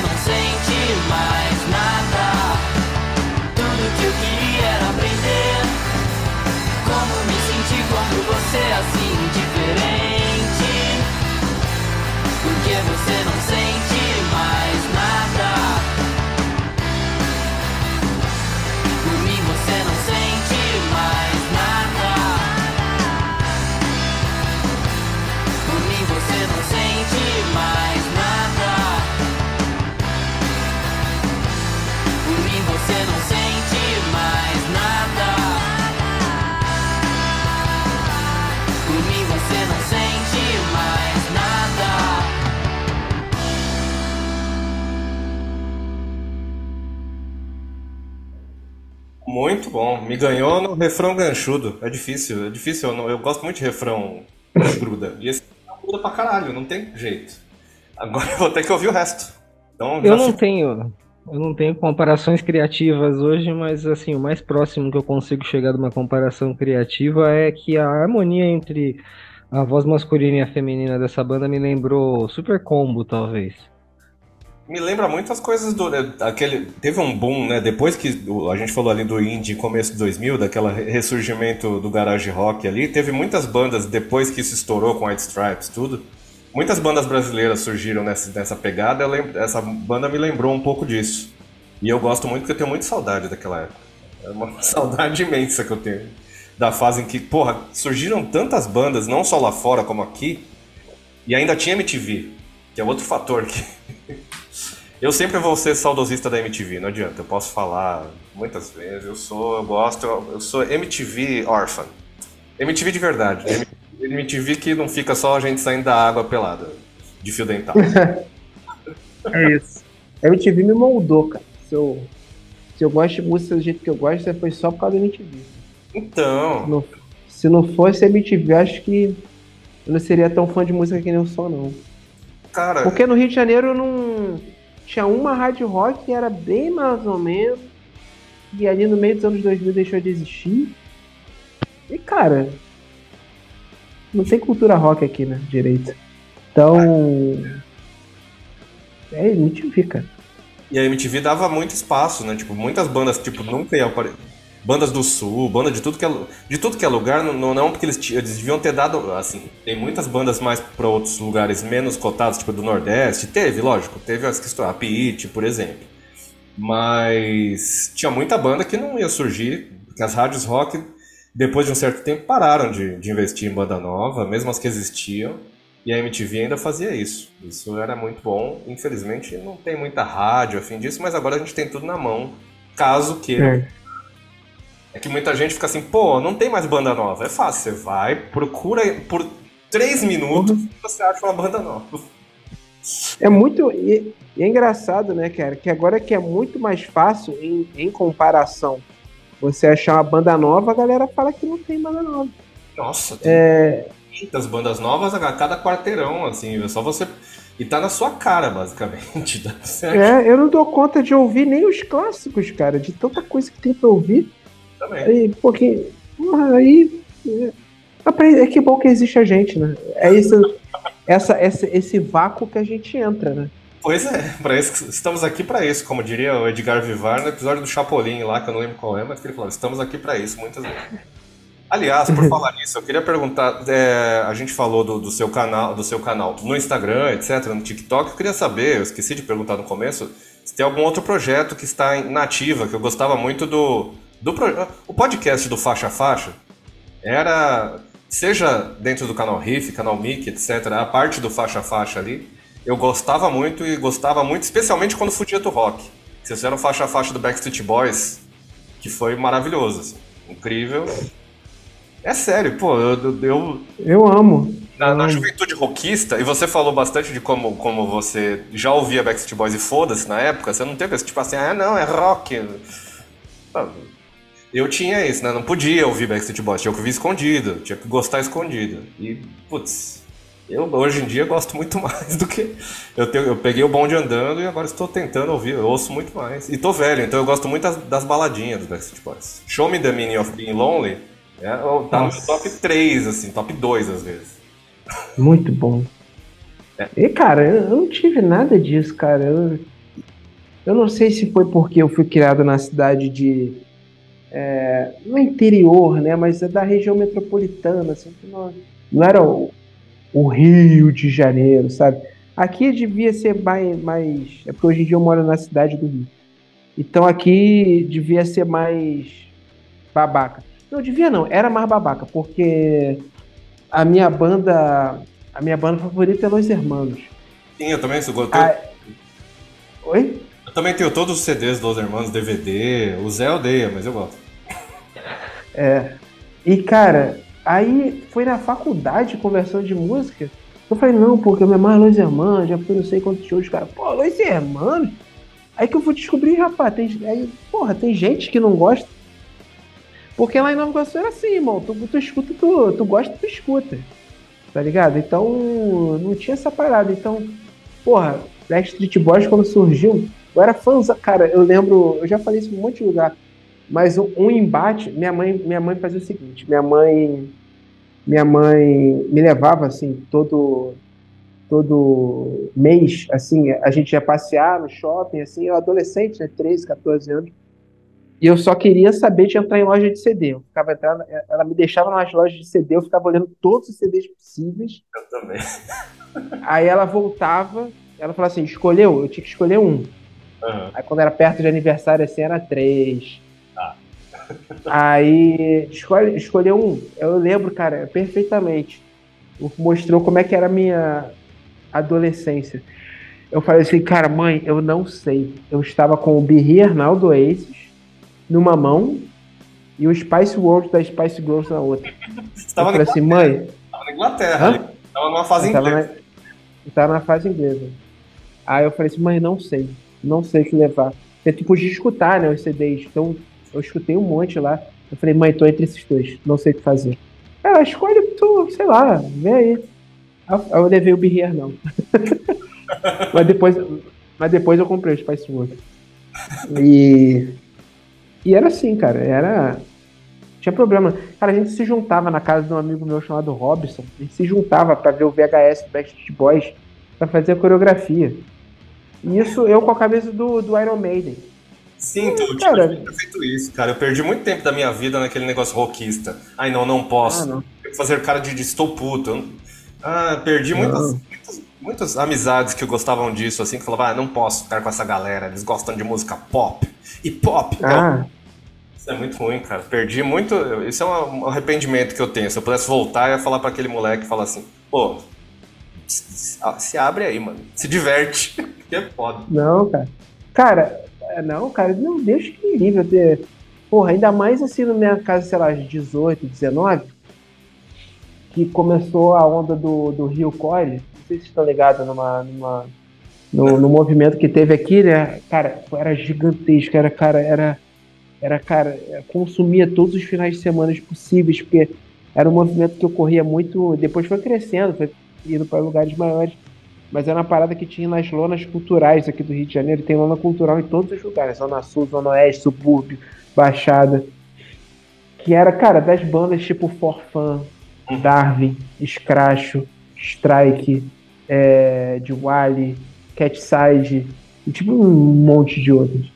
Porque você não Muito bom. Me ganhou no refrão ganchudo. É difícil, é difícil. Eu, não- eu gosto muito de refrão gruda. E esse gruda pra caralho, não tem jeito. Agora eu vou ter que ouvir o resto. Então, Eu não fico- tenho. Eu não tenho comparações criativas hoje, mas assim, o mais próximo que eu consigo chegar de uma comparação criativa é que a harmonia entre a voz masculina e a feminina dessa banda me lembrou Super Combo, talvez. Me lembra muito as coisas do. né, Aquele, teve um boom, né? Depois que a gente falou ali do indie começo de 2000, daquela re- ressurgimento do garage rock ali, teve muitas bandas depois que isso estourou com White Stripes, tudo. Muitas bandas brasileiras surgiram nessa, nessa pegada. lembro- essa banda me lembrou um pouco disso. E eu gosto muito porque eu tenho muita saudade daquela época. É uma saudade imensa que eu tenho. Da fase em que, porra, surgiram tantas bandas, não só lá fora como aqui, e ainda tinha MTV, que é outro fator que. Eu sempre vou ser saudosista da MTV, não adianta. Eu posso falar muitas vezes. Eu sou, eu gosto, eu, sou MTV órfã. MTV de verdade. MTV que não fica só a gente saindo da água pelada, de fio dental. É isso. A MTV me moldou, cara. Se eu, se eu gosto de música do jeito que eu gosto, foi só por causa da MTV. Se Então, não, se não fosse a MTV, acho que eu não seria tão fã de música que nem eu sou, não. cara, Porque no Rio de Janeiro eu não. Tinha uma rádio rock que era bem mais ou menos. E ali no meio dos anos 2000 deixou de existir. E cara. Não tem cultura rock aqui, né? Direito. Então. É MTV, cara. E a MTV dava muito espaço, né? Tipo, muitas bandas, tipo, nunca ia aparecer. Bandas do Sul, banda de tudo que é, de tudo que é lugar, não, não, porque eles, eles deviam ter dado, assim, tem muitas bandas mais pra outros lugares menos cotados, tipo do Nordeste, teve, lógico, teve as questões, a Pitt, por exemplo. Mas tinha muita banda que não ia surgir, porque as rádios rock, depois de um certo tempo, pararam de, de investir em banda nova, mesmo as que existiam, e a MTV ainda fazia isso. Isso era muito bom. Infelizmente não tem muita rádio a fim disso, mas agora a gente tem tudo na mão. Caso queira. É que muita gente fica assim, pô, não tem mais banda nova. É fácil, você vai, procura por três minutos e você acha uma banda nova. É muito. E, e é engraçado, né, cara? Que agora que é muito mais fácil em, em comparação você achar uma banda nova, a galera fala que não tem banda nova. Nossa, tem É, muitas bandas novas a cada quarteirão, assim, é só você. E tá na sua cara, basicamente. É, eu não dou conta de ouvir nem os clássicos, cara, de tanta coisa que tem pra ouvir. Também. Aí, porque. Aí. É, é que bom que existe a gente, né? É isso, essa, esse, esse vácuo que a gente entra, né? Pois é, para isso, estamos aqui para isso, como diria o Edgar Vivar no episódio do Chapolin lá, que eu não lembro qual é, mas ele falou, estamos aqui para isso, muitas vezes. Aliás, por falar nisso, eu queria perguntar, é, a gente falou do, do, seu canal, do seu canal no Instagram, etc, no TikTok, eu queria saber, eu esqueci de perguntar no começo, se tem algum outro projeto que está na ativa, que eu gostava muito do, do o podcast do Faixa Faixa, era, seja dentro do canal Riff, canal Mickey, etc, a parte do Faixa Faixa ali, eu gostava muito e gostava muito, especialmente quando fugia do rock. Vocês fizeram faixa a faixa do Backstreet Boys, que foi maravilhoso, assim, incrível. É sério, pô, eu. Eu, eu amo. Na, na juventude rockista, e você falou bastante de como, como você já ouvia Backstreet Boys e foda-se na época, você não teve esse tipo assim, ah, não, é rock. Eu tinha isso, né? Não podia ouvir Backstreet Boys, tinha que ouvir escondido, tinha que gostar escondido. E, putz, eu hoje em dia gosto muito mais do que. Eu, tenho, eu peguei o bonde andando e agora estou tentando ouvir, eu ouço muito mais. E tô velho, então eu gosto muito das, das baladinhas dos Backstreet Boys. Show Me the Meaning of Being Lonely é, tá no meu top 3, assim, top 2 às vezes. Muito bom. É. E cara, eu, não tive nada disso, cara. Eu, eu não sei se foi porque eu fui criado na cidade de. É, no interior, né? Mas é da região metropolitana, assim, não, não era o, o Rio de Janeiro, sabe? Aqui devia ser mais, mais. É porque hoje em dia eu moro na cidade do Rio. Então aqui devia ser mais babaca. Não, devia não, era mais babaca, porque a minha banda. A minha banda favorita é Los Hermanos. Sim, eu também sou ah, Oi? Eu também tenho todos os CDs dos Hermanos, DVD. O Zé odeia, mas eu gosto. É. E cara, Aí foi na faculdade conversando de música. Eu falei, não, porque eu me amarro Los Hermanos, já fui não sei quantos shows, cara. Pô, Los Hermanos? Aí que eu fui descobrir, rapaz, tem, aí, porra, tem gente que não gosta. Porque lá em Nova Iguaçu era assim, irmão. Tu, tu escuta, tu, tu gosta, tu escuta. Tá ligado? Então, não tinha essa parada. Então, porra, Backstreet Boys quando surgiu, eu era fã, cara, eu lembro, eu já falei isso em um monte de lugar. Mas um, um embate, minha mãe, minha mãe fazia o seguinte, minha mãe minha mãe me levava assim todo todo mês, assim, a gente ia passear no shopping, assim, eu adolescente, né, 13, 14 anos, e eu só queria saber de entrar em loja de CD. Eu ficava entrando, ela me deixava nas lojas de CD, eu ficava olhando todos os CDs possíveis. Eu também. Aí ela voltava, ela falava assim, escolheu? Eu tinha que escolher um. Uhum. Aí quando era perto de aniversário, assim, era três. Aí escolhe, escolheu um. Eu lembro, cara, perfeitamente. Mostrou como é que era a minha adolescência. Eu falei assim, cara, mãe, eu não sei. Eu estava com o Be Here Now do Aces numa mão e o Spice World da Spice Girls na outra. Você eu falei assim, mãe. Estava na Inglaterra, estava numa fase eu inglesa. Estava na, na fase inglesa. Aí eu falei assim, mãe, não sei. Não sei o que levar. Você tipo de escutar, né, os CDs. Então eu escutei um monte lá. Eu falei, mãe, tô entre esses dois, não sei o que fazer. Ela, escolhe tu, sei lá, vê aí. Aí eu levei o Birrier, não. mas, depois, mas depois eu comprei o Spice World. E, e era assim, cara, era. Tinha problema. Cara, a gente se juntava na casa de um amigo meu chamado Robson. A gente se juntava para ver o VHS do Backstreet Boys para fazer a coreografia. Isso eu com a cabeça do, do Iron Maiden. Sim, tu cara, tinha feito isso, cara. Eu perdi muito tempo da minha vida naquele negócio rockista. Ai, não, não posso. Ah, não. Fazer cara de, de estou puto. Ah, perdi muitas, muitas, muitas, amizades que gostavam disso, assim, que falavam, ah, não posso ficar com essa galera, eles gostam de música pop. E pop, ah. Isso é muito ruim, cara. Perdi muito. Isso é um arrependimento que eu tenho. Se eu pudesse voltar, eu ia falar para aquele moleque e falar assim, pô, se, se abre aí, mano. Se diverte. que é foda. Não, cara. Cara, é, não, cara, não, Deus que livre. Ter... Porra, ainda mais assim na minha casa, sei lá, de 18, 19, que começou a onda do, do Rio Cole. Não sei se estão ligados numa, numa, no, no movimento que teve aqui, né? Cara, era gigantesco, era, cara, era, era, cara, consumia todos os finais de semana possíveis, porque era um movimento que ocorria muito. Depois foi crescendo, foi indo para lugares maiores mas era uma parada que tinha nas lonas culturais aqui do Rio de Janeiro. Tem lona cultural em todos os lugares: Zona Sul, Zona Oeste, subúrbio, Baixada. Que era, cara, das bandas tipo Forfan. Darwin, Scratch, Strike, é, de Wally, Catside, e tipo um monte de outros.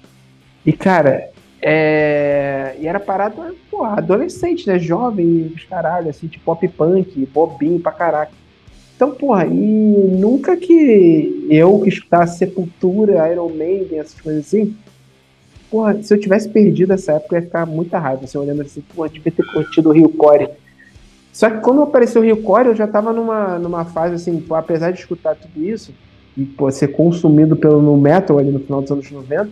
E, cara, é... e era parada, porra, adolescente, né? Jovem, os caralho, assim, tipo pop punk, bobinho pra caraca. Então, porra, e nunca que eu que escutasse Sepultura, Iron Maiden, essas coisas assim, porra, se eu tivesse perdido essa época, eu ia ficar muita raiva, assim, olhando assim, eu devia ter curtido o Rio Core. Só que quando apareceu o Rio Core, eu já tava numa, numa fase, assim, pô, apesar de escutar tudo isso, e pô, ser consumido pelo no metal ali no final dos anos 90,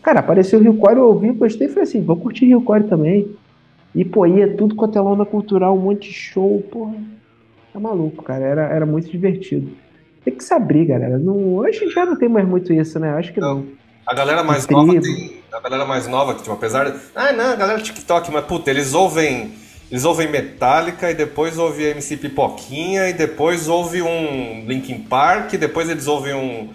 cara, apareceu o Rio Core, eu ouvi, gostei e falei assim, vou curtir Rio Core também. E, pô, ia tudo com a telona cultural, um monte de show, porra. Tá maluco, cara. Era, era muito divertido. Tem que se abrir, galera. Não, hoje já não tem mais muito isso, né? Acho que não. A galera mais Tribo. nova tem. A galera mais nova, que, tipo, apesar de. Ah, não, a galera TikTok, mas puta, eles ouvem. Eles ouvem Metallica e depois ouvem MC Pipoquinha e depois ouvem um Linkin Park e depois eles ouvem um,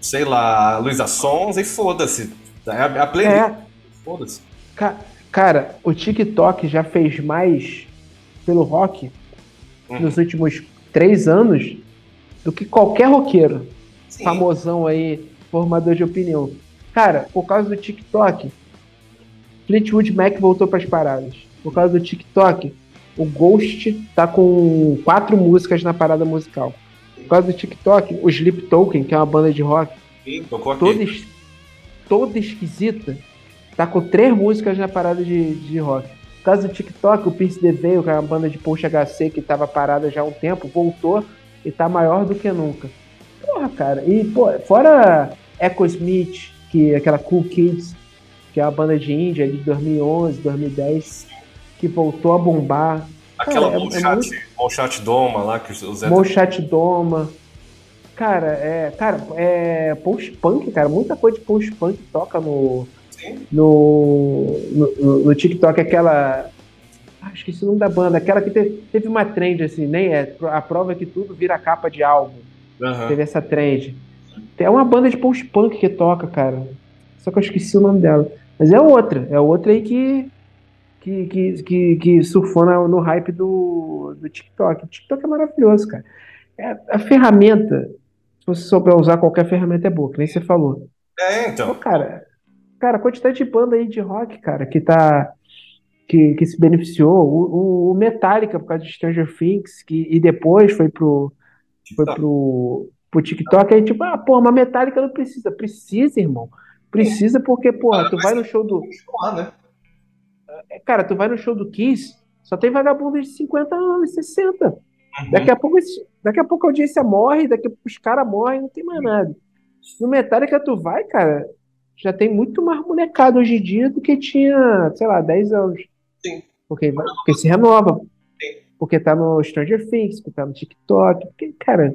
sei lá, Luísa Sons e foda-se. É a, a playlist. É, Foda-se. ca- cara, o TikTok já fez mais pelo rock Hum. nos últimos três anos do que qualquer roqueiro Sim. famosão aí, formador de opinião. Cara, por causa do TikTok, Fleetwood Mac voltou pras paradas. Por causa do TikTok, o Ghost tá com quatro músicas na parada musical. Por causa do TikTok, o Sleep Token, que é uma banda de rock, Sim, toda, es- toda esquisita, tá com três músicas na parada de, de rock. Por causa do TikTok, o Pierce the Veil, que é uma banda de post HC que tava parada já há um tempo, voltou e tá maior do que nunca. Porra, cara. E, pô, fora Echo Smith, que é aquela Cool Kids, que é uma banda de índia de 2011, 2010, que voltou a bombar. Aquela Cara, é- é Molchat, muito- Molchat Doma lá que o Zé. Mochat Doma. Cara, é. Cara, é. Post-punk, cara. Muita coisa de post-punk toca no. No, no, no- TikTok. Aquela. Ah, esqueci o nome da banda. Aquela que teve, teve uma trend, assim, nem é. A prova é que tudo vira capa de álbum. Aham. Teve essa trend. Tem uma banda de post-punk que toca, cara. Só que eu esqueci o nome dela. Mas é outra. É outra aí que. Que, que, que, que surfou no hype do, do TikTok. O TikTok é maravilhoso, cara. É, a ferramenta, se você souber usar qualquer ferramenta, é boa, que nem você falou. É, Pô, então. cara, cara, a quantidade de banda aí de rock, cara, que tá. Que, que se beneficiou. O, o- Metallica, por causa de Stranger Things, que, e depois foi pro, foi pro, pro TikTok, aí tipo, ah, pô, mas Metallica não precisa. Precisa, irmão. Precisa porque, porra, tu vai no show do. Né? Cara, tu vai no show do Kiss, só tem vagabundo de 50 anos, 60. Uhum. Daqui a pouco, daqui a pouco a audiência morre, daqui a pouco os caras morrem, não tem mais nada. No Metallica tu vai, cara, já tem muito mais molecada hoje em dia do que tinha, sei lá, 10 anos. Sim. Porque, porque se renova. Sim. Porque tá no Stranger Things, porque tá no TikTok, porque, cara,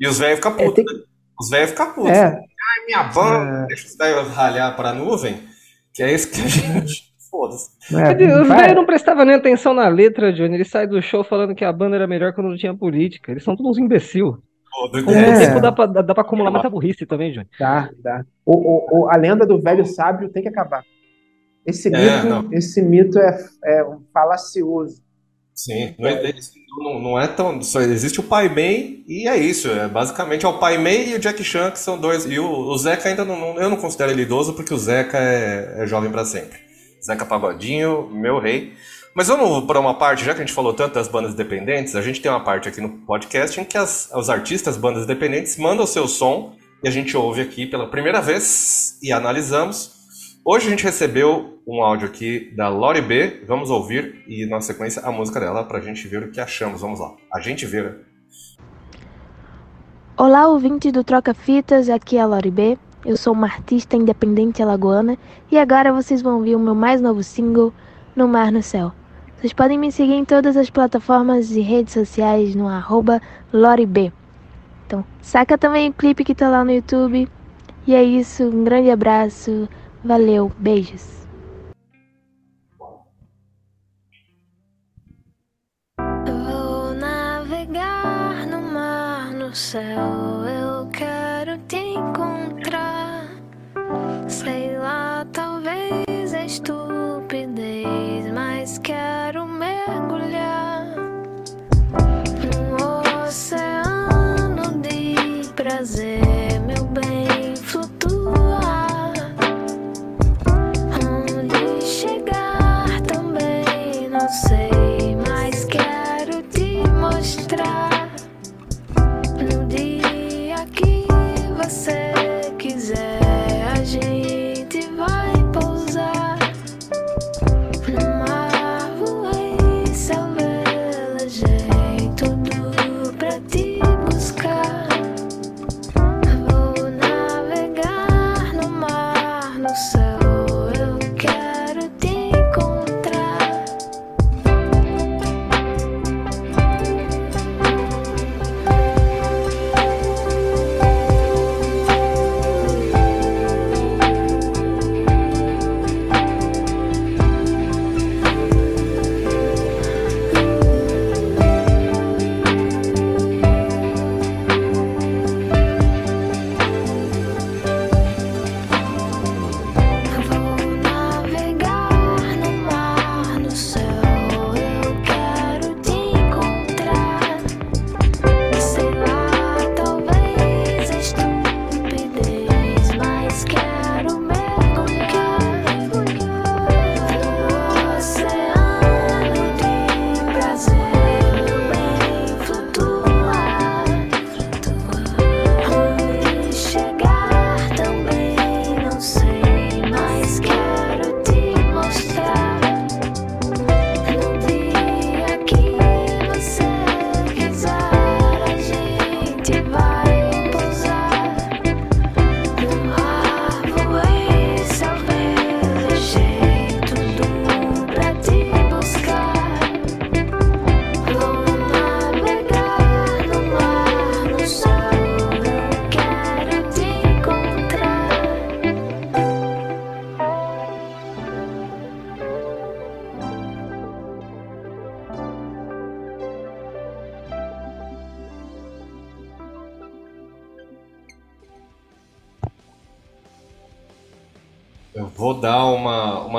E os velhos ficam É, putos. tem- né? Os velhos ficam putos. é, Ai, minha banda, É. deixa os velhos ralhar pra nuvem, que é isso que a gente. Foda-se. é, Os velhos não prestavam nem atenção na letra, Johnny. Eles saem do show falando que a banda era melhor quando não tinha política. Eles são todos uns imbecil. Com É. o tempo dá pra, dá, dá pra acumular muita burrice também, Johnny. Dá, dá. O, o, o- a lenda do velho sábio tem que acabar. Esse É, mito, não. esse mito é, é um falacioso. Sim, não é, não, não é tão. Só existe o Pai Mei e é isso. É, basicamente é o Pai Mei e o Jack Chan, que são dois. E o, o Zeca ainda não, não- Eu não considero ele idoso porque o Zeca é, é jovem pra sempre. Zeca Pagodinho, meu rei. Mas vamos para uma parte, já que a gente falou tanto das bandas independentes, a gente tem uma parte aqui no podcast em que as, os artistas, bandas independentes, mandam o seu som e a gente ouve aqui pela primeira vez e analisamos. Hoje a gente recebeu um áudio aqui da Lori B. Vamos ouvir e, na sequência, a música dela pra gente ver o que achamos. Vamos lá. A gente vira. Olá, ouvinte do Troca Fitas, aqui é a Lori B. Eu sou uma artista independente alagoana e agora vocês vão ouvir o meu mais novo single, No Mar no Céu. Vocês podem me seguir em todas as plataformas e redes sociais no arroba LoriB. Então, saca também o clipe que tá lá no YouTube. E é isso, um grande abraço, valeu, beijos. Vou navegar no mar, no céu. say.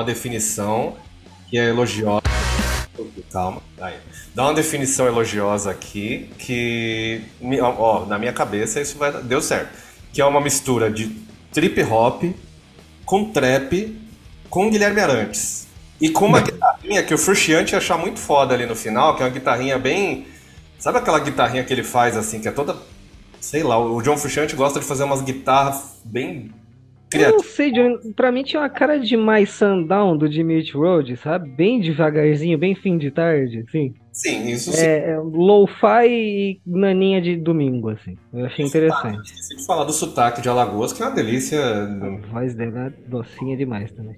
Definição que é elogiosa. Calma, aí. Dá uma definição elogiosa aqui que, ó, na minha cabeça isso vai, deu certo. Que é uma mistura de trip hop com trap com Guilherme Arantes. E com uma guitarrinha que o Frusciante ia achar muito foda ali no final, que é uma guitarrinha bem. Sabe aquela guitarrinha que ele faz assim, que é toda. Sei lá, o John Frusciante gosta de fazer umas guitarras bem Eu não sei, Johnny. Pra mim tinha uma cara de mais sundown do Jimmy Eat Road, sabe? Bem devagarzinho, bem fim de tarde, assim. Sim, isso sim. É, é lo-fi e naninha de domingo, assim. Eu achei interessante. Esqueci de falar do sotaque de Alagoas, que é uma delícia. A voz dela é docinha demais também.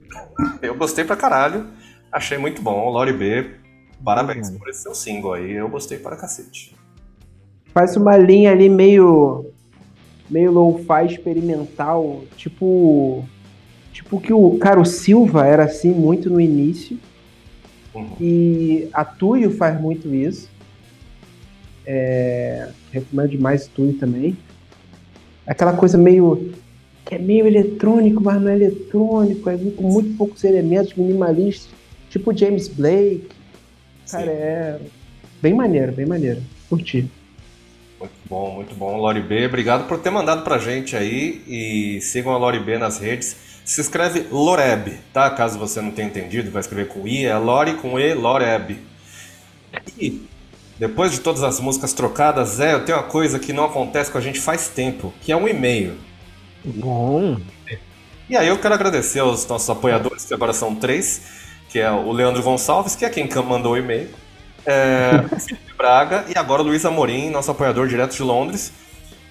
Eu gostei pra caralho. Achei muito bom. Lori B, parabéns Obrigado. por esse seu single aí. Eu gostei para cacete. Faz uma linha ali meio. Meio lo-fi experimental. Tipo. Tipo que o. Cara, o Silva era assim muito no início. Uhum. E a Tuyo faz muito isso. É, recomendo demais Tuyo também. Aquela coisa meio. que é meio eletrônico, mas não é eletrônico, é com muito poucos elementos minimalistas, tipo James Blake. Cara, Sim. é bem maneiro, bem maneiro. Curti. Muito bom, muito bom. Lori B, obrigado por ter mandado pra gente aí. E sigam a Lori B nas redes. Se escreve Loreb, tá? Caso você não tenha entendido, vai escrever com I, é Lori com E, Loreb. E depois de todas as músicas trocadas, é, eu tenho uma coisa que não acontece com a gente faz tempo, que é um e-mail. Bom. E aí eu quero agradecer aos nossos apoiadores, que agora são três, que é o Leandro Gonçalves, que é quem mandou o e-mail, é, Felipe Braga e agora o Luiz Amorim, nosso apoiador direto de Londres.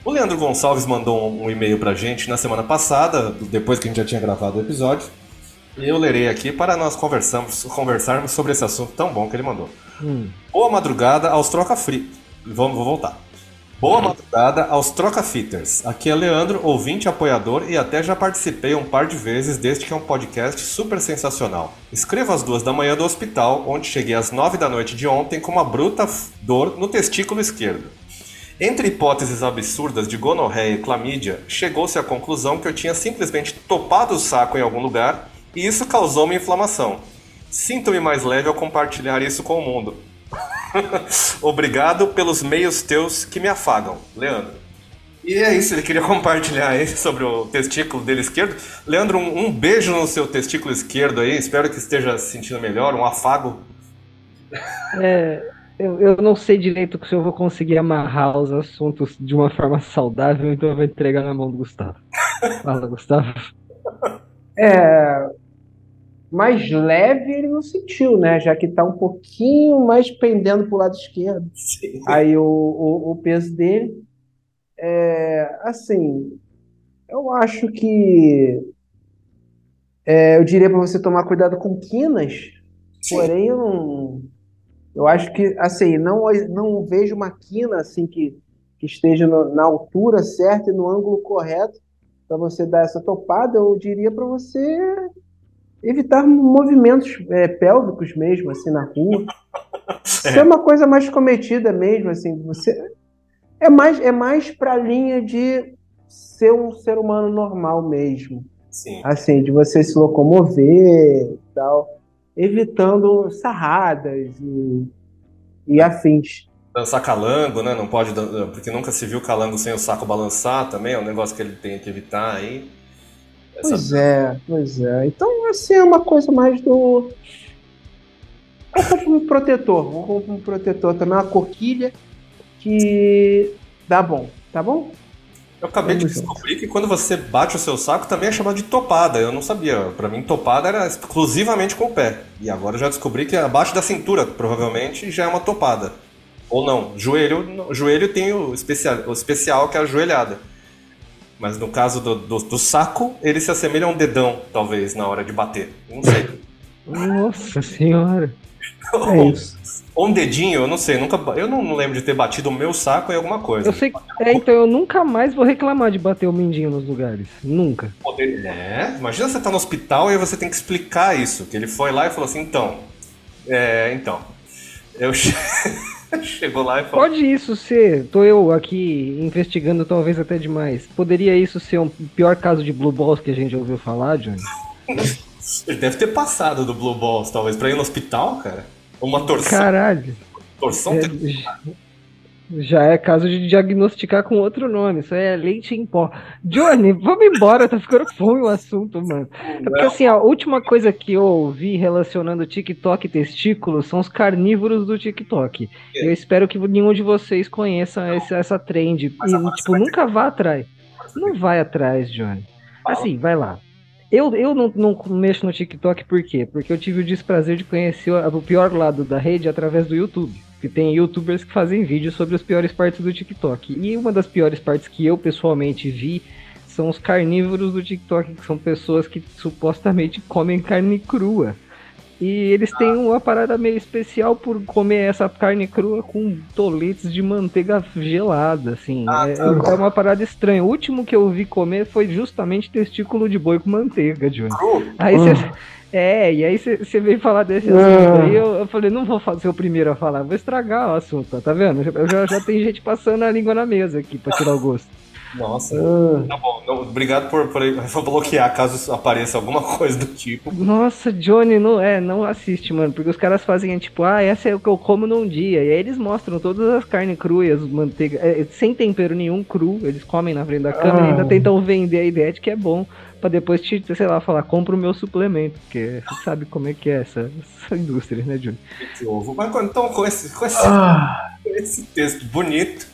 O Leandro Gonçalves mandou um e-mail pra gente na semana passada, depois que a gente já tinha gravado o episódio. E eu lerei aqui para nós conversarmos, conversarmos sobre esse assunto tão bom que ele mandou. Hum. Boa madrugada aos troca free. Vamos, vou voltar. Boa madrugada aos troca fitters. Aqui é Leandro, ouvinte, apoiador e até já participei um par de vezes deste que é um podcast super sensacional. Escrevo às duas da manhã do hospital, onde cheguei às nove da noite de ontem com uma bruta dor no testículo esquerdo. Entre hipóteses absurdas de gonorreia e clamídia, chegou-se à conclusão que eu tinha simplesmente topado o saco em algum lugar e isso causou uma inflamação. Sinto-me mais leve ao compartilhar isso com o mundo. Obrigado pelos meios teus que me afagam, Leandro. E é isso, ele queria compartilhar aí sobre o testículo dele esquerdo. Leandro, um, um beijo no seu testículo esquerdo aí, espero que esteja se sentindo melhor, um afago. É, eu, eu não sei direito se eu vou conseguir amarrar os assuntos de uma forma saudável, então eu vou entregar na mão do Gustavo. Fala, Gustavo. É. Mais leve ele não sentiu, né? Já que tá um pouquinho mais pendendo pro lado esquerdo. Sim. Aí o, o, o peso dele. É, assim, eu acho que. é, eu diria para você tomar cuidado com quinas, porém eu não. Eu acho que, assim, não, não vejo uma quina assim que, que esteja no- na altura certa e no ângulo correto para você dar essa topada. Eu diria para você evitar movimentos é, pélvicos mesmo, assim, na rua. Ser uma coisa mais cometida mesmo, assim, você é mais é mais para a linha de ser um ser humano normal mesmo, Sim. assim, de você se locomover e tal, evitando sarradas e, e afins. Dançar calango, né? Não pode, porque nunca se viu calango sem o saco balançar também, é um negócio que ele tem que evitar aí. Pois é, pois é. Então, assim, é uma coisa mais do. Eu compro um protetor, eu compro um protetor também, uma coquilha que dá bom, tá bom? Eu acabei de Vamos junto. descobrir que quando você bate o seu saco também é chamado de topada. Eu não sabia. Pra mim, topada era exclusivamente com o pé. E agora eu já descobri que abaixo da cintura, provavelmente, já é uma topada. Ou não. Joelho, joelho tem o especial, o especial que é a joelhada. Mas no caso do, do, do saco, ele se assemelha a um dedão, talvez, na hora de bater. Não sei. Nossa senhora. É. Ou um dedinho, eu não sei. Nunca, eu não lembro de ter batido o meu saco em alguma coisa. Eu sei. É, então eu nunca mais vou reclamar de bater o mindinho nos lugares. Nunca. É, imagina você tá no hospital e você tem que explicar isso. Que ele foi lá e falou assim, então. É, então. Eu chegou lá e falou. Pode isso ser, tô eu aqui investigando talvez até demais. Poderia isso ser um pior caso de Blue Balls que a gente ouviu falar, Johnny? Ele deve ter passado do Blue Balls, talvez, pra ir no hospital, cara. Uma torção. Caralho. torção É, Já é caso de diagnosticar com outro nome. Isso é leite em pó. Johnny, vamos embora. Tá ficando ruim o assunto, mano. É porque assim, a última coisa que eu ouvi relacionando TikTok e testículos são os carnívoros do TikTok. É. Eu espero que nenhum de vocês conheça esse- essa trend. Mas E, tipo, ter nunca vá atrás. Não vai atrás, Johnny. Assim, vai lá. Eu, eu não, não mexo no TikTok por quê? Porque eu tive o desprazer de conhecer o pior lado da rede através do YouTube. Que tem youtubers que fazem vídeos sobre as piores partes do TikTok. E uma das piores partes que eu pessoalmente vi são os carnívoros do TikTok, que são pessoas que supostamente comem carne crua. E eles têm uma parada meio especial por comer essa carne crua com toletes de manteiga gelada, assim. Ah, é, tá. é uma parada estranha. O último que eu vi comer foi justamente testículo de boi com manteiga, Johnny. Aí Ah. você. É, e aí você veio falar desse assunto Ah. aí, eu, eu falei, não vou ser o primeiro a falar, vou estragar o assunto, tá vendo? Já, já, já tem gente passando a língua na mesa aqui pra tirar o gosto. Nossa. Ah, Tá bom, não, obrigado por, por vou bloquear caso apareça alguma coisa do tipo. Nossa, Johnny, não, é, não assiste, mano, porque os caras fazem, tipo, ah, essa é o que eu como num dia, e aí eles mostram todas as carnes cruas, manteiga, é, sem tempero nenhum, cru, eles comem na frente da câmera e ainda Ah. tentam vender a ideia de que é bom, pra depois te, sei lá, falar, compra o meu suplemento, porque você sabe como é que é essa, essa indústria, né, ovo. Mas então, com esse, com esse, ah, com esse texto bonito,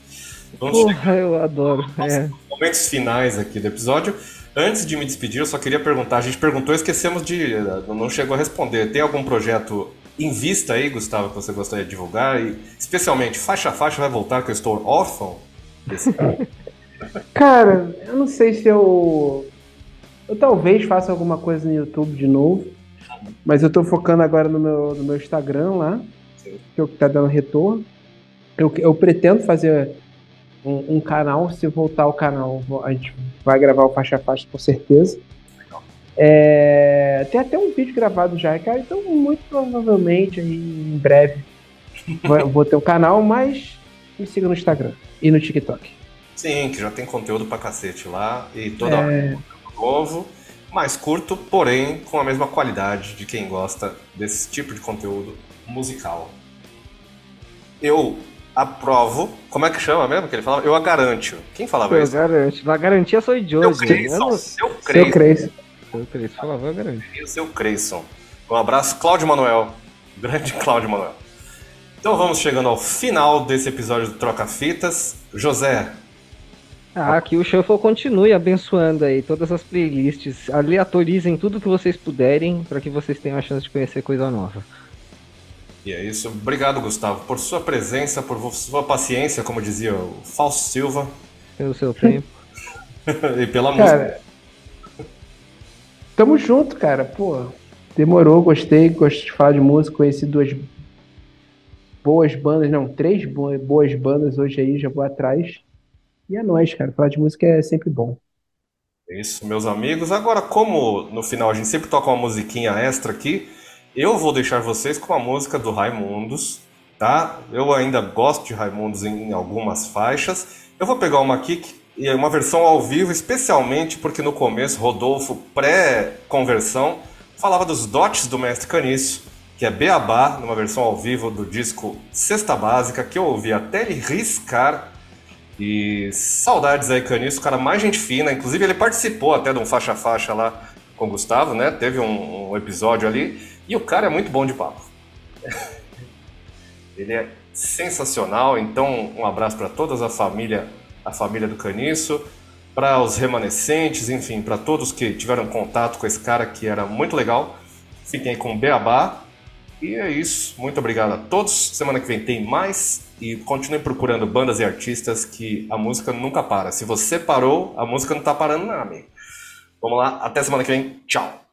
vamos chegar Porra, eu adoro, é. momentos finais aqui do episódio. Antes de me despedir, eu só queria perguntar. A gente perguntou e esquecemos de. Não chegou a responder. Tem algum projeto em vista aí, Gustavo, que você gostaria de divulgar? E, especialmente, faixa a faixa vai voltar, que eu estou órfão desse cara, eu não sei se eu. Eu talvez faça alguma coisa no YouTube de novo. Mas eu tô focando agora no meu, no meu Instagram lá. Que é o que tá dando retorno. Eu, eu pretendo fazer um, um canal. Se voltar o canal, vou- a gente vai gravar o faixa a faixa com certeza. É, tem até um vídeo gravado já, cara. Então, muito provavelmente aí, em breve eu vou ter um canal, mas me siga no Instagram e no TikTok. Sim, que já tem conteúdo pra cacete lá. E toda É. hora novo. Mais curto, porém com a mesma qualidade de quem gosta desse tipo de conteúdo musical. Eu aprovo. Como é que chama mesmo que ele falava? Eu a garanto. Quem falava Eu isso? garanto. A garantia sou de Seu hoje. Eu Creyson. não Seu Seu Creyson. Eu creio, você falava, eu garanto. O seu Creyson. Um abraço, Cláudio Manuel. Grande Cláudio Manuel. Então vamos chegando ao final desse episódio do Troca Fitas. José, Ah, que o Shuffle continue abençoando aí todas as playlists. Aleatorizem tudo que vocês puderem para que vocês tenham a chance de conhecer coisa nova. E é isso. Obrigado, Gustavo, por sua presença, por sua paciência, como dizia o Falso Silva, Pelo seu tempo. e pela música. Cara, tamo junto, cara. Pô, demorou, gostei, gostei de falar de música, conheci duas boas bandas, não, três bo- boas bandas hoje aí, já vou atrás. E é nóis, cara. Falar de música é sempre bom. É isso, meus amigos. Agora, como no final a gente sempre toca uma musiquinha extra aqui, eu vou deixar vocês com a música do Raimundos, tá? Eu ainda gosto de Raimundos em, algumas faixas. Eu vou pegar uma aqui, que é uma versão ao vivo, especialmente porque no começo, Rodolfo, pré-conversão, falava dos dotes do Mestre Caniço, que é Beabá, numa versão ao vivo do disco Sexta Básica, que eu ouvi até ele riscar e saudades aí, Caniço, cara mais gente fina. Inclusive, ele participou até de um faixa-faixa lá com o Gustavo, né? Teve um, um episódio ali. E o cara é muito bom de papo. ele é sensacional. Então, um abraço para toda a família, a família do Caniço, para os remanescentes, enfim, para todos que tiveram contato com esse cara que era muito legal. Fiquem aí com o Beabá. E é isso. Muito obrigado a todos. Semana que vem tem mais. E continuem procurando bandas e artistas que a música nunca para. Se você parou, a música não tá parando, não, amigo. Vamos lá. Até semana que vem. Tchau.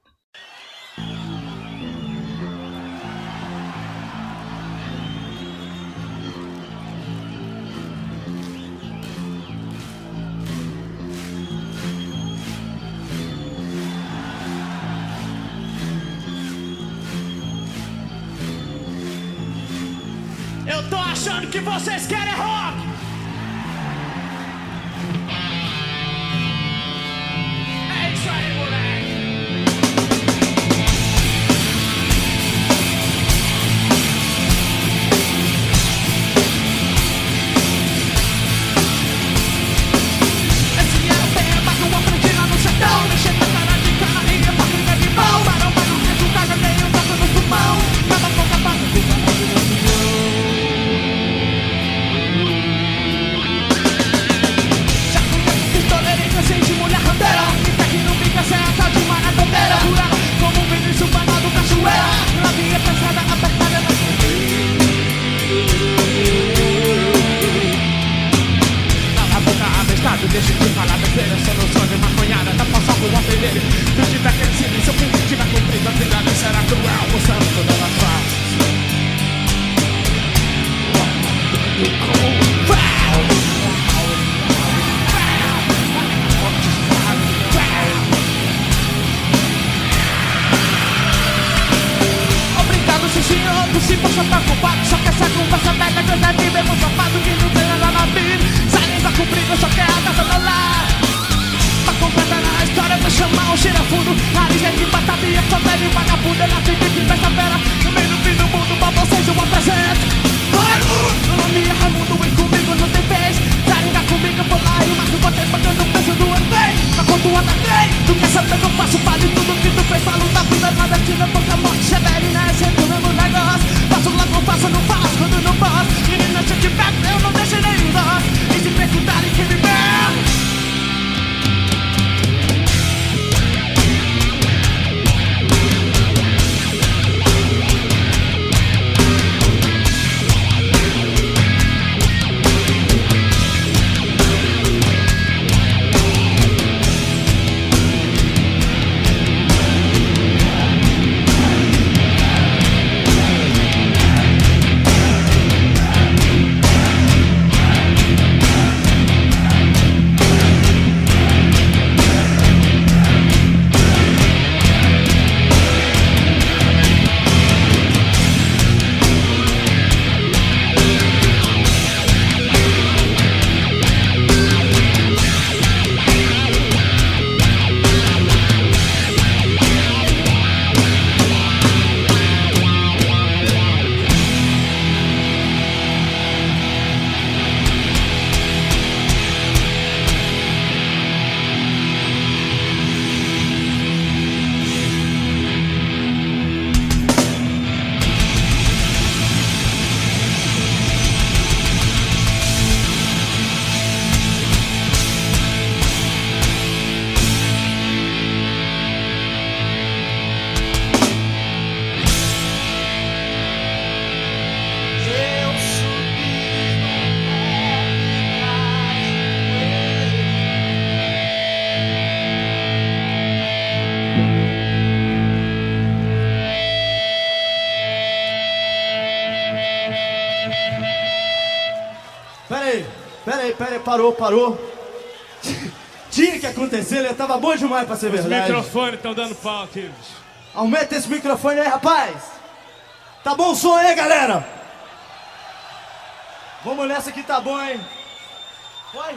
mais pra ser Os verdade. Os microfones estão dando pau aqui. Aumenta esse microfone aí, rapaz. Tá bom o som aí, galera? Vamos nessa que tá bom, hein? Vai.